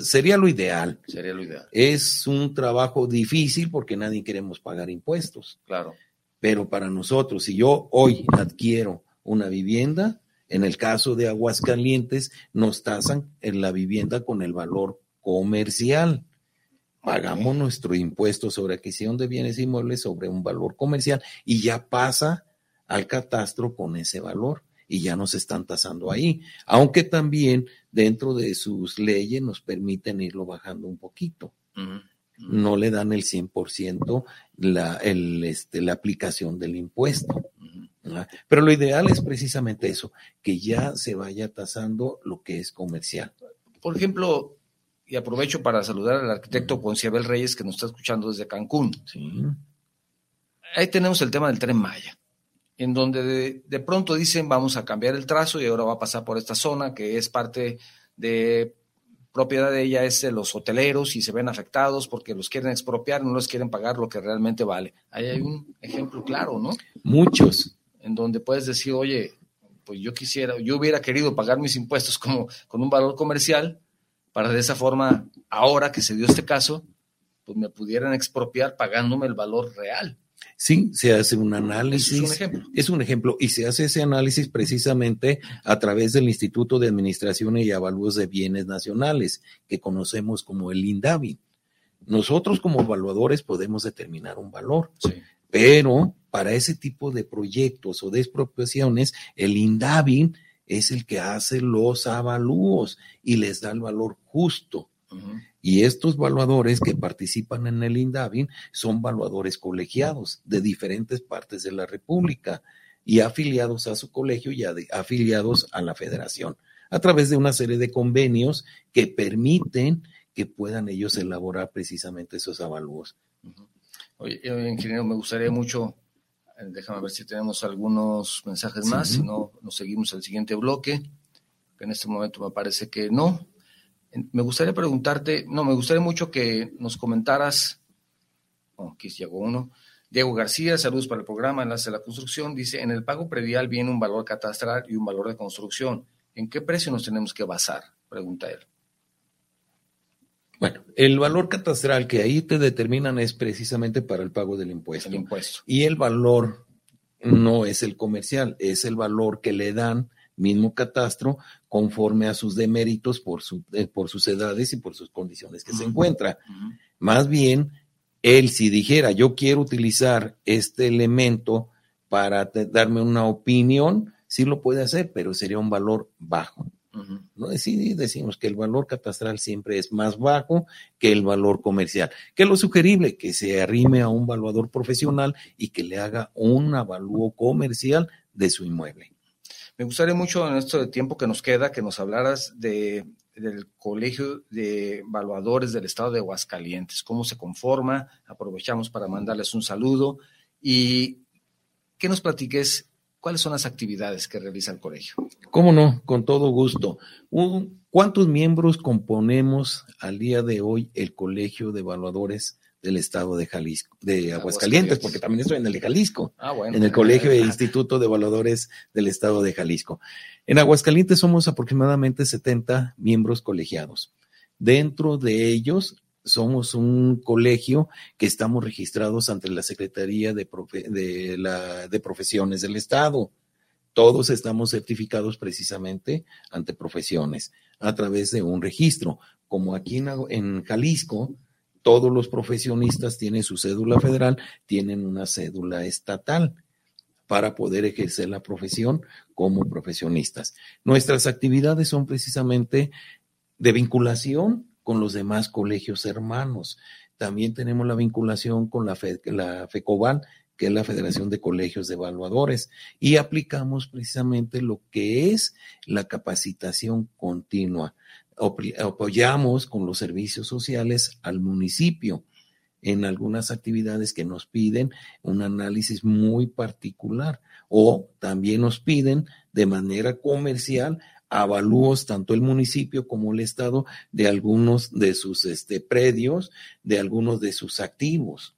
sería lo ideal. Sería lo ideal. Es un trabajo difícil porque nadie queremos pagar impuestos. Claro. Pero para nosotros, si yo hoy adquiero una vivienda, en el caso de Aguascalientes, nos tasan en la vivienda con el valor comercial. Pagamos nuestro impuesto sobre adquisición de bienes inmuebles sobre un valor comercial y ya pasa al catastro con ese valor y ya nos están tasando ahí, aunque también dentro de sus leyes nos permiten irlo bajando un poquito. No le dan el 100% la, el, este, la aplicación del impuesto. Pero lo ideal es precisamente eso, que ya se vaya tasando lo que es comercial. Por ejemplo, y aprovecho para saludar al arquitecto Ponciabel Reyes que nos está escuchando desde Cancún. Ahí tenemos el tema del tren Maya en donde de, pronto dicen vamos a cambiar el trazo y ahora va a pasar por esta zona que es parte de propiedad de ella es de los hoteleros y se ven afectados porque los quieren expropiar, no los quieren pagar lo que realmente vale. Ahí hay un ejemplo claro, ¿no? Muchos. En donde puedes decir, oye, pues yo quisiera, yo hubiera querido pagar mis impuestos como con un valor comercial para de esa forma, ahora que se dio este caso, pues me pudieran expropiar pagándome el valor real. Sí, se hace un análisis. Es un ejemplo. Es un ejemplo. Y se hace ese análisis precisamente a través del Instituto de Administración y Avalúos de Bienes Nacionales, que conocemos como el INDAVI. Nosotros como evaluadores podemos determinar un valor, pero para ese tipo de proyectos o de expropiaciones, el INDAVI es el que hace los avalúos y les da el valor justo. Y estos valuadores que participan en el INDAVIN son valuadores colegiados de diferentes partes de la República y afiliados a su colegio y afiliados a la federación a través de una serie de convenios que permiten que puedan ellos elaborar precisamente esos avalúos. Oye, ingeniero, me gustaría mucho, eh, déjame ver si tenemos algunos mensajes más, si no, nos seguimos al siguiente bloque, que en este momento me parece que no. Me gustaría preguntarte, no, me gustaría mucho que nos comentaras, oh, aquí llegó uno, Diego García, saludos para el programa Enlace de la Construcción, dice, en el pago predial viene un valor catastral y un valor de construcción. ¿En qué precio nos tenemos que basar? Pregunta él. Bueno, el valor catastral que ahí te determinan es precisamente para el pago del impuesto. El impuesto. Y el valor no es el comercial, es el valor que le dan mismo catastro conforme a sus deméritos por, su, eh, por sus edades y por sus condiciones que se encuentra. Más bien, él si dijera, yo quiero utilizar este elemento para darme una opinión, sí lo puede hacer, pero sería un valor bajo. ¿No? Sí, decimos que el valor catastral siempre es más bajo que el valor comercial. Que es lo sugerible, que se arrime a un valuador profesional y que le haga un avalúo comercial de su inmueble. Me gustaría mucho en esto de tiempo que nos queda que nos hablaras de, del Colegio de Evaluadores del Estado de Aguascalientes, cómo se conforma, aprovechamos para mandarles un saludo y que nos platiques ¿Cuáles son las actividades que realiza el colegio? Cómo no, con todo gusto. ¿Cuántos miembros componemos al día de hoy el Colegio de Evaluadores del Estado de Jalisco, de Aguascalientes, porque también estoy en el de Jalisco, ah, bueno. en el Colegio e Instituto de Evaluadores del Estado de Jalisco. En Aguascalientes somos aproximadamente 70 miembros colegiados. Dentro de ellos somos un colegio que estamos registrados ante la Secretaría de, Profesiones del Estado. Todos estamos certificados precisamente ante profesiones a través de un registro. Como aquí en Jalisco, todos los profesionistas tienen su cédula federal, tienen una cédula estatal para poder ejercer la profesión como profesionistas. Nuestras actividades son precisamente de vinculación con los demás colegios hermanos. También tenemos la vinculación con la, FECOBAN, que es la Federación de Colegios de Evaluadores, y aplicamos precisamente lo que es la capacitación continua. Apoyamos con los servicios sociales al municipio en algunas actividades que nos piden un análisis muy particular o también nos piden de manera comercial avalúos tanto el municipio como el estado de algunos de sus este, predios, de algunos de sus activos.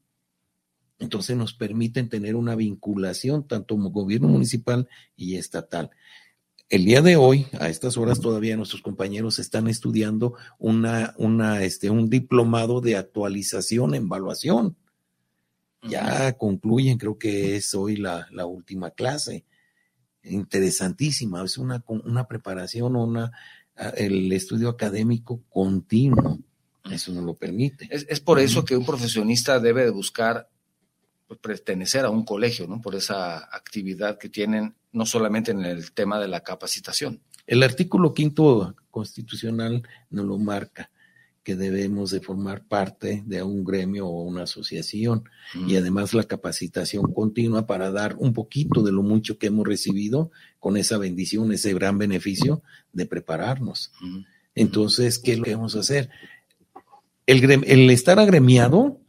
Entonces nos permiten tener una vinculación tanto como gobierno municipal y estatal. El día de hoy, a estas horas todavía nuestros compañeros están estudiando una, una, este, un diplomado de actualización en evaluación. Ya concluyen, creo que es hoy la, la última clase interesantísima, es una, una preparación, una, el estudio académico continuo. Eso no lo permite. Es, por eso que un profesionista debe de buscar pues, pertenecer a un colegio, ¿no? Por esa actividad que tienen, no solamente en el tema de la capacitación. El artículo quinto constitucional nos lo marca que debemos de formar parte de un gremio o una asociación y mm. además la capacitación continua para dar un poquito de lo mucho que hemos recibido con esa bendición, ese gran beneficio de prepararnos. Mm. Entonces, ¿qué es lo que vamos a hacer? El, el estar agremiado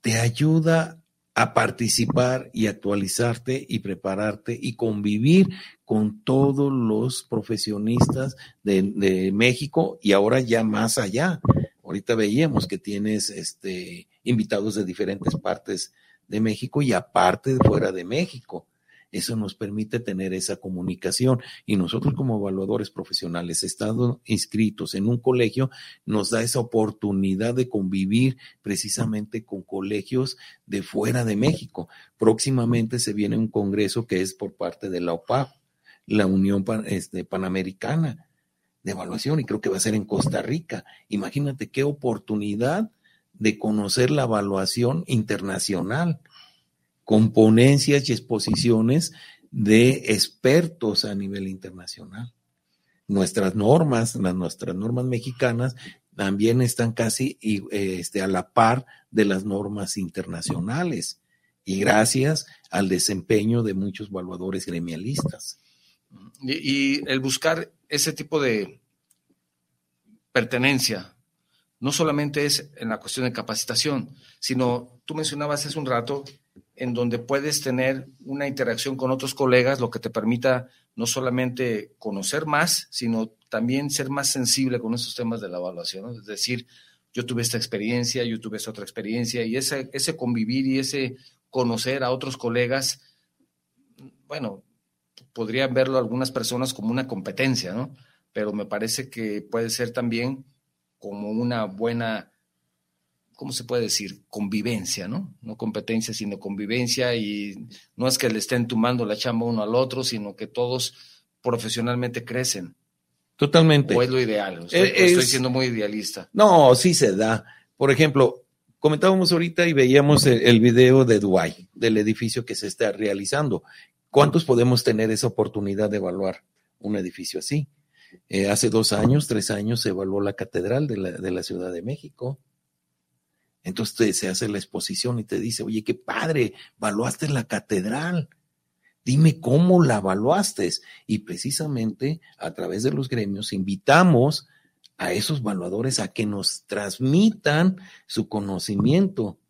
te ayuda a participar y actualizarte y prepararte y convivir con todos los profesionistas de, de México y ahora ya más allá. Ahorita veíamos que tienes este, invitados de diferentes partes de México y aparte de fuera de México. Eso nos permite tener esa comunicación y nosotros como evaluadores profesionales, estando inscritos en un colegio, nos da esa oportunidad de convivir precisamente con colegios de fuera de México. Próximamente se viene un congreso que es por parte de la OPAP, la Unión este, Panamericana de evaluación y creo que va a ser en Costa Rica. Imagínate qué oportunidad de conocer la evaluación internacional con ponencias y exposiciones de expertos a nivel internacional. Nuestras normas, las, nuestras normas mexicanas también están casi este, a la par de las normas internacionales y gracias al desempeño de muchos evaluadores gremialistas. Y, el buscar ese tipo de pertenencia no solamente es en la cuestión de capacitación, sino tú mencionabas hace un rato en donde puedes tener una interacción con otros colegas, lo que te permita no solamente conocer más, sino también ser más sensible con esos temas de la evaluación. Es decir, yo tuve esta experiencia, yo tuve esta otra experiencia, y ese, ese convivir y ese conocer a otros colegas, bueno, podrían verlo algunas personas como una competencia, ¿no? Pero me parece que puede ser también como una buena, ¿cómo se puede decir? Convivencia, ¿no? No competencia, sino convivencia y no es que le estén tomando la chamba uno al otro, sino que todos profesionalmente crecen. Totalmente. O es lo ideal. Estoy, siendo muy idealista. No, sí se da. Por ejemplo, comentábamos ahorita y veíamos el, el, video de Dubai, del edificio que se está realizando. ¿Cuántos podemos tener esa oportunidad de evaluar un edificio así? Eh, hace dos años, tres años, se evaluó la catedral de la, Ciudad de México. Entonces se hace la exposición y te dice, oye, qué padre, evaluaste la catedral. Dime cómo la evaluaste. Y precisamente a través de los gremios invitamos a esos evaluadores a que nos transmitan su conocimiento.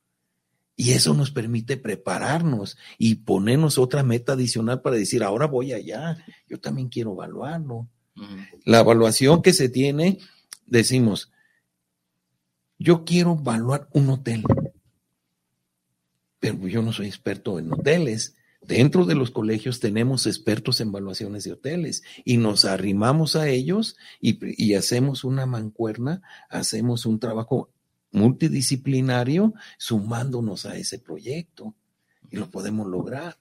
Y eso nos permite prepararnos y ponernos otra meta adicional para decir, ahora voy allá, yo también quiero evaluarlo. La evaluación que se tiene, decimos, yo quiero evaluar un hotel, pero yo no soy experto en hoteles. Dentro de los colegios tenemos expertos en evaluaciones de hoteles y nos arrimamos a ellos y, y hacemos una mancuerna, hacemos un trabajo multidisciplinario sumándonos a ese proyecto y lo podemos lograr.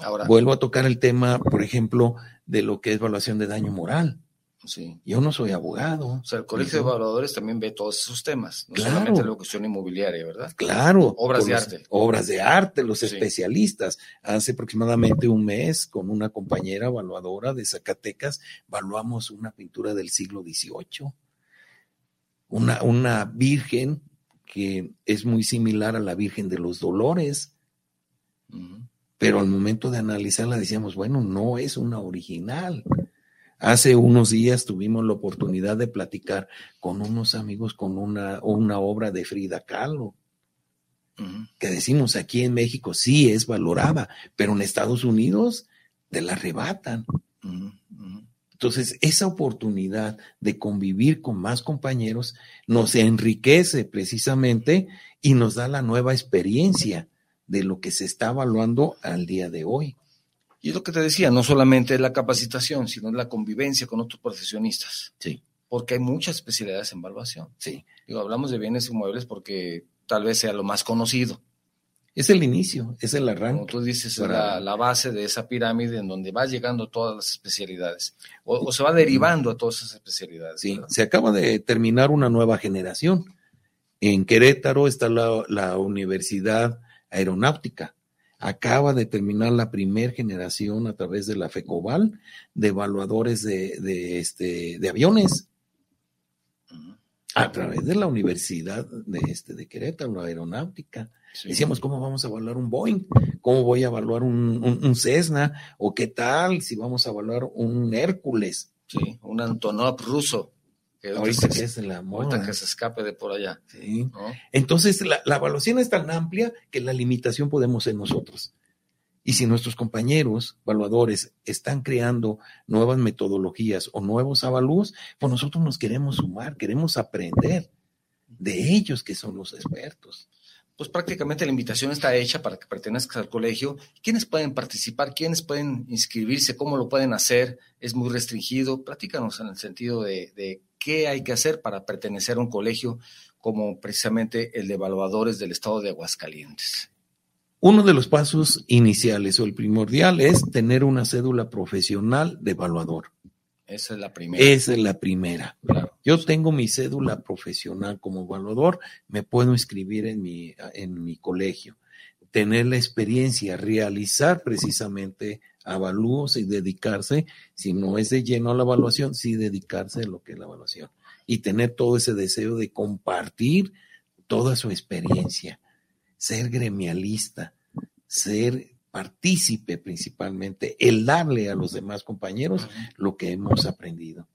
Ahora, Vuelvo a tocar el tema, por ejemplo, de lo que es evaluación de daño moral. Sí. Yo no soy abogado. O sea, el Colegio de Evaluadores también ve todos esos temas, no solamente la cuestión inmobiliaria, ¿verdad? Claro. Obras de arte. Obras de arte, los especialistas. Hace aproximadamente un mes, con una compañera evaluadora de Zacatecas, evaluamos una pintura del siglo XVIII. Una, una virgen que es muy similar a la Virgen de los Dolores. Pero al momento de analizarla decíamos, bueno, no es una original. Hace unos días tuvimos la oportunidad de platicar con unos amigos con una, una obra de Frida Kahlo, que decimos aquí en México sí es valorada, pero en Estados Unidos te la arrebatan. Entonces, esa oportunidad de convivir con más compañeros nos enriquece precisamente y nos da la nueva experiencia de lo que se está evaluando al día de hoy. Y es lo que te decía, no solamente la capacitación, sino la convivencia con otros profesionistas. Sí. Porque hay muchas especialidades en evaluación. Sí. Digo, hablamos de bienes inmuebles porque tal vez sea lo más conocido. Es el inicio, es el arranque. Como tú dices, es la, base de esa pirámide en donde va llegando todas las especialidades o, se va derivando a todas esas especialidades. Sí, se acaba de terminar una nueva generación. En Querétaro está la, la Universidad aeronáutica. Acaba de terminar la primera generación a través de la FECOBAL de evaluadores de, este, de aviones. A través de la Universidad de, este, de Querétaro, la aeronáutica. Decíamos, ¿cómo vamos a evaluar un Boeing? ¿Cómo voy a evaluar un, un, Cessna? ¿O qué tal si vamos a evaluar un Hércules? Sí, un Antonov ruso. Que ahorita que es la moda. que se escape de por allá. Sí. Entonces, la, evaluación es tan amplia que la limitación podemos ser nosotros. Y si nuestros compañeros evaluadores están creando nuevas metodologías o nuevos avalúos, pues nosotros nos queremos sumar, queremos aprender de ellos que son los expertos. Pues prácticamente la invitación está hecha para que pertenezcas al colegio. ¿Quiénes pueden participar? ¿Quiénes pueden inscribirse? ¿Cómo lo pueden hacer? ¿Es muy restringido? Platícanos en el sentido de, de qué hay que hacer para pertenecer a un colegio como precisamente el de evaluadores del estado de Aguascalientes. Uno de los pasos iniciales o el primordial es tener una cédula profesional de evaluador. Esa es la primera. Esa es la primera. Yo tengo mi cédula profesional como evaluador, me puedo inscribir en mi, en mi colegio, tener la experiencia, realizar precisamente avalúos y dedicarse, si no es de lleno a la evaluación, sí dedicarse a lo que es la evaluación y tener todo ese deseo de compartir toda su experiencia, ser gremialista, ser partícipe principalmente, el darle a los demás compañeros lo que hemos aprendido.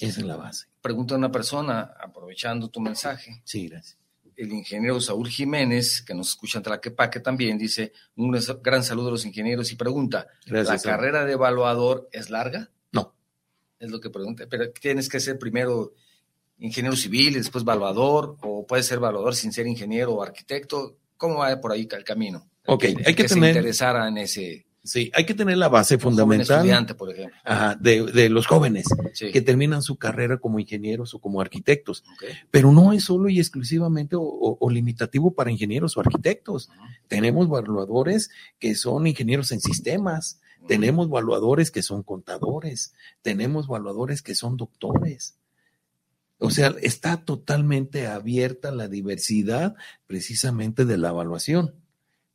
Esa es la base. Pregunta a una persona, aprovechando tu mensaje. Sí, gracias. El ingeniero Saúl Jiménez, que nos escucha en Tlaquepaque también, dice un gran saludo a los ingenieros y pregunta, Gracias, ¿la carrera de evaluador es larga? No. Es lo que pregunta. Pero tienes que ser primero ingeniero civil y después evaluador, o puedes ser evaluador sin ser ingeniero o arquitecto. ¿Cómo va por ahí el camino? Ok, hay que se tener- interesara en ese Sí, hay que tener la base fundamental estudiante, por ejemplo. ajá, de, de los jóvenes Sí. que terminan su carrera como ingenieros o como arquitectos. Pero no es solo y exclusivamente o, o- o limitativo para ingenieros o arquitectos. Tenemos evaluadores que son ingenieros en sistemas, tenemos evaluadores que son contadores, tenemos evaluadores que son doctores. O sea, está totalmente abierta la diversidad precisamente de la evaluación.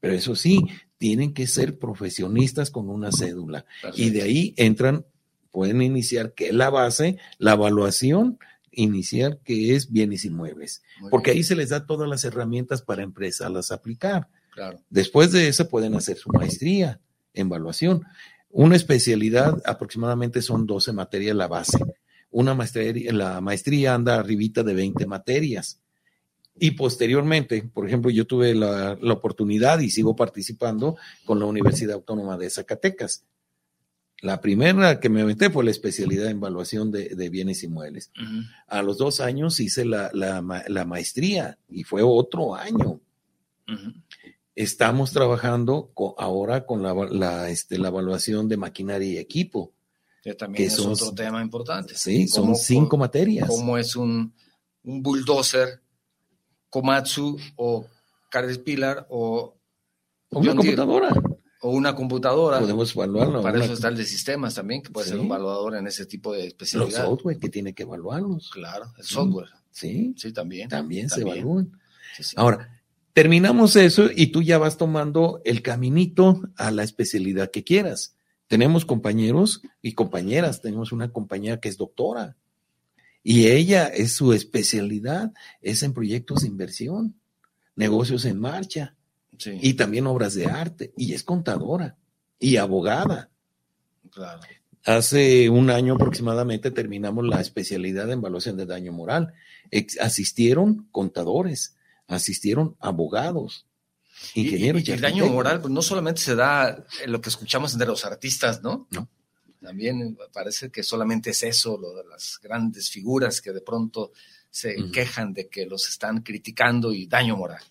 Pero eso sí, tienen que ser profesionistas con una cédula. Y de ahí entran, pueden iniciar que es la base, la evaluación inicial que es bienes inmuebles. Muy Porque bien, ahí se les da todas las herramientas para empezarlas a aplicar. Claro. Después de eso pueden hacer su maestría en evaluación. Una especialidad aproximadamente son 12 materias la base. Una maestría, la maestría anda arribita de 20 materias. Y posteriormente, por ejemplo, yo tuve la, la oportunidad y sigo participando con la Universidad Autónoma de Zacatecas. La primera que me aventé fue la especialidad en evaluación de, de bienes inmuebles. Ujú. A los dos años hice la, la ma- la maestría y fue otro año estamos trabajando ahora con la, este, la evaluación de maquinaria y equipo. Que también Que es son- otro tema importante. Sí, son ¿Cómo- cinco materias. cómo es un, un bulldozer, Komatsu o Caterpillar o, O una Deere, computadora. o una computadora. Podemos evaluarlo. Para eso está el de sistemas también, que puede ser un evaluador en ese tipo de los especialidad. software que tiene que evaluarlos. Claro, el software. Sí, Sí, también. también, se evalúan. Sí, sí. Ahora, terminamos eso y tú ya vas tomando el caminito a la especialidad que quieras. Tenemos compañeros y compañeras. Tenemos una compañera que es doctora y ella es su especialidad, es en proyectos de inversión, negocios en marcha Sí, y también obras de arte y es contadora y abogada. claro. Hace un año aproximadamente terminamos la especialidad en evaluación de daño moral. Ex- asistieron contadores, asistieron abogados, Y- ingenieros. y, y el daño moral pues, no solamente se da en lo que escuchamos entre los artistas, ¿no? No. También parece que solamente es eso, lo de las grandes figuras que de pronto se quejan de que los están criticando y daño moral.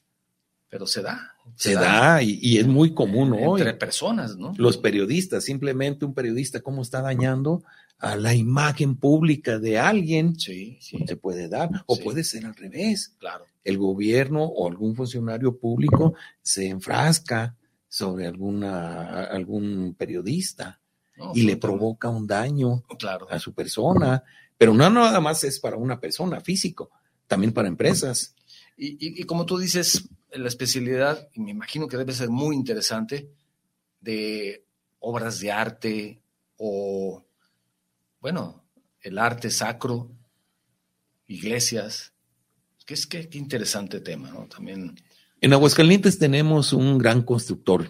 Pero se da. Se da y, y es muy común hoy. entre personas, ¿no? Los periodistas, simplemente un periodista, cómo está dañando a la imagen pública de alguien, Sí, sí, se puede dar, o Sí. puede ser al revés. claro. el gobierno o algún funcionario público se enfrasca sobre alguna, algún periodista No, y le provoca un daño Claro. a su persona, pero no nada más es para una persona físico, también para empresas. Y, y- y como tú dices, la especialidad, y me imagino que debe ser muy interesante, de obras de arte o, bueno, el arte sacro, iglesias. Que es que qué interesante tema, ¿no? También. En Aguascalientes tenemos un gran constructor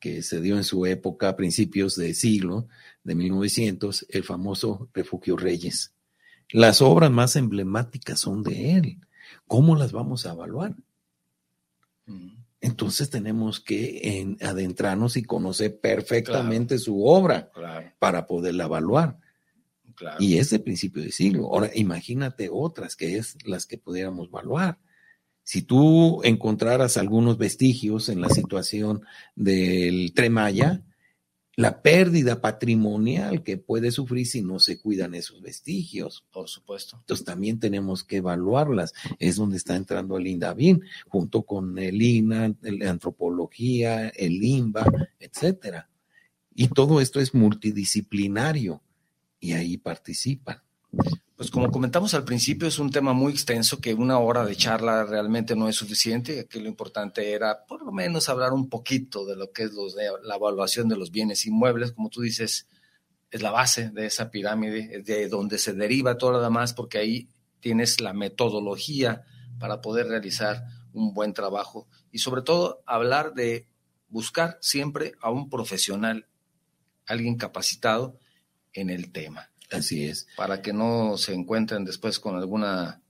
que se dio en su época, a principios de siglo, de 1900, el famoso Refugio Reyes. Las obras más emblemáticas son de él. ¿Cómo las vamos a evaluar? Entonces tenemos que en- adentrarnos y conocer perfectamente su obra Claro, para poderla evaluar. claro. Y es de principio de siglo. Ahora, imagínate otras que es las que pudiéramos evaluar. Si tú encontraras algunos vestigios en la situación del Tremaya, la pérdida patrimonial que puede sufrir si no se cuidan esos vestigios. Por supuesto. Entonces también tenemos que evaluarlas. Es donde está entrando el INDAVIN, junto con el INA, la antropología, el INBA, etcétera. Y todo esto es multidisciplinario y ahí participan. Pues como comentamos al principio, es un tema muy extenso que una hora de charla realmente no es suficiente. Aquí lo importante era por lo menos hablar un poquito de lo que es los de- la evaluación de los bienes inmuebles. Como tú dices, es la base de esa pirámide, de donde se deriva todo lo demás, porque ahí tienes la metodología para poder realizar un buen trabajo y sobre todo hablar de buscar siempre a un profesional, alguien capacitado en el tema. Así es. Para que no se encuentren después con alguna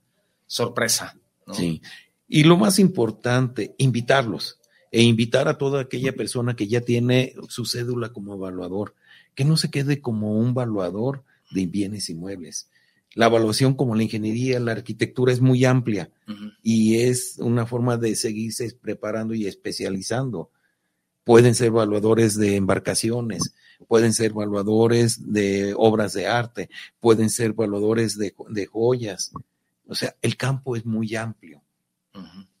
sorpresa. Sí. Y lo más importante, invitarlos e invitar a toda aquella persona que ya tiene su cédula como evaluador, que no se quede como un evaluador de bienes inmuebles. La evaluación como la ingeniería, la arquitectura es muy amplia y es una forma de seguirse preparando y especializando. Pueden ser evaluadores de embarcaciones, pueden ser evaluadores de obras de arte, pueden ser evaluadores de, joyas. O sea, el campo es muy amplio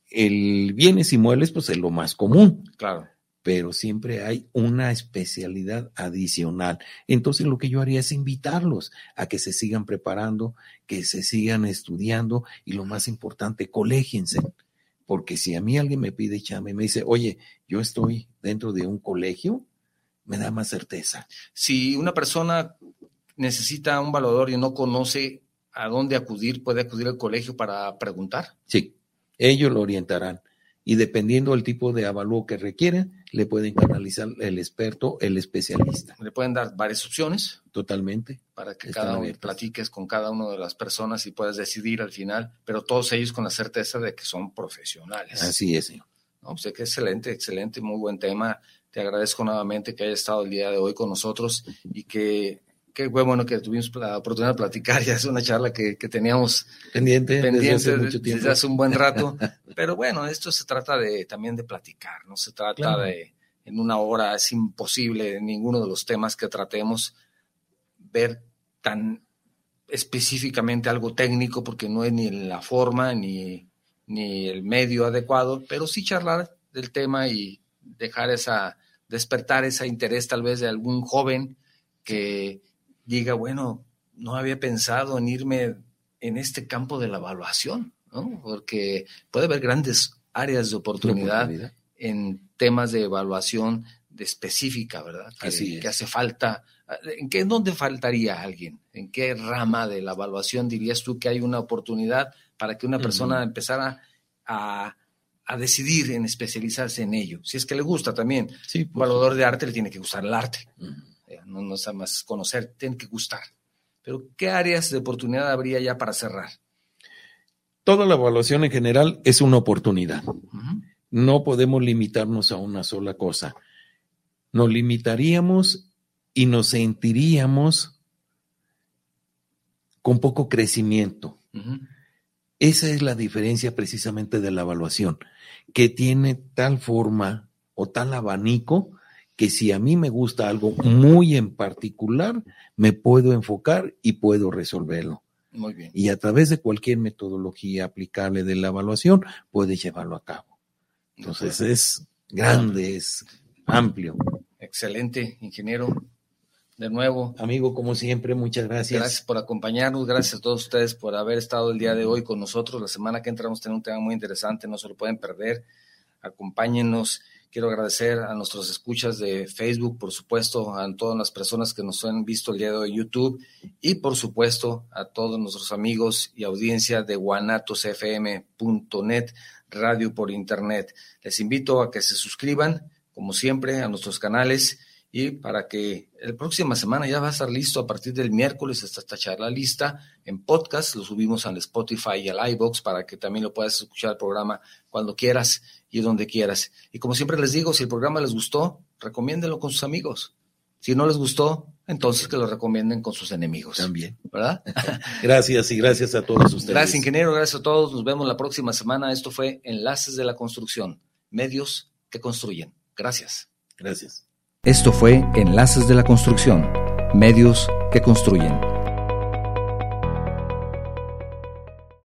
el bienes inmuebles, pues es lo más común. Claro. Pero siempre hay una especialidad adicional. Entonces lo que yo haría es invitarlos a que se sigan preparando, que se sigan estudiando y lo más importante, colégiense. Porque si a mí alguien me pide chame y me dice, oye, yo estoy dentro de un colegio, me da más certeza. Si una persona necesita un valor y no conoce a dónde acudir, puede acudir al colegio para preguntar. Sí, ellos lo orientarán y dependiendo del tipo de avalúo que requieren, le pueden canalizar el experto, el especialista. Le pueden dar varias opciones. Totalmente. Para que cada uno platiques con cada una de las personas y puedas decidir al final, pero todos ellos con la certeza de que son profesionales. Así es, señor. No, pues que excelente, excelente, muy buen tema. Te agradezco nuevamente que haya estado el día de hoy con nosotros y que qué bueno que tuvimos la oportunidad de platicar, ya es una charla que, teníamos pendiente, pendiente desde, hace mucho tiempo. desde hace un buen rato, pero bueno, esto se trata de también de platicar, no se trata de en una hora, es imposible en ninguno de los temas que tratemos ver tan específicamente algo técnico porque no es ni la forma ni, ni el medio adecuado, pero sí charlar del tema y dejar esa, despertar ese interés tal vez de algún joven que diga, bueno, no había pensado en irme en este campo de la evaluación, ¿no? Porque puede haber grandes áreas de oportunidad, en temas de evaluación de específica, ¿verdad? Que, Así que hace falta. ¿En qué dónde faltaría alguien? ¿En qué rama de la evaluación dirías tú que hay una oportunidad para que una persona empezara a, decidir en especializarse en ello? Si es que le gusta también. Sí, Un evaluador de arte le tiene que gustar el arte no, no sea más conocer, tiene que gustar. Pero, ¿qué áreas de oportunidad habría ya para cerrar? Toda la evaluación en general es una oportunidad. No podemos limitarnos a una sola cosa. Nos limitaríamos y nos sentiríamos con poco crecimiento. Esa es la diferencia precisamente de la evaluación, que tiene tal forma o tal abanico que si a mí me gusta algo muy en particular, me puedo enfocar y puedo resolverlo. Muy bien. Y a través de cualquier metodología aplicable de la evaluación, puedes llevarlo a cabo. Entonces es grande, es amplio. Excelente, ingeniero. De nuevo. Amigo, como siempre, muchas gracias. Gracias por acompañarnos, gracias a todos ustedes por haber estado el día de hoy con nosotros. La semana que entramos tenemos un tema muy interesante, no se lo pueden perder. Acompáñenos Quiero agradecer a nuestros escuchas de Facebook, por supuesto, a todas las personas que nos han visto el día de hoy en YouTube y, por supuesto, a todos nuestros amigos y audiencia de guanatosfm.net, radio por internet. Les invito a que se suscriban, como siempre, a nuestros canales y para que la próxima semana ya va a estar listo a partir del miércoles hasta esta charla lista en podcast, lo subimos al Spotify y al iBox para que también lo puedas escuchar el programa cuando quieras y donde quieras. Y como siempre les digo, si el programa les gustó, recomiéndenlo con sus amigos. Si no les gustó, entonces que lo recomienden con sus enemigos. También. ¿Verdad? gracias y gracias a todos ustedes. Gracias, ingeniero. Gracias a todos. Nos vemos la próxima semana. Esto fue Enlaces de la Construcción, medios que construyen. Gracias. Gracias. Esto fue Enlaces de la Construcción, medios que construyen.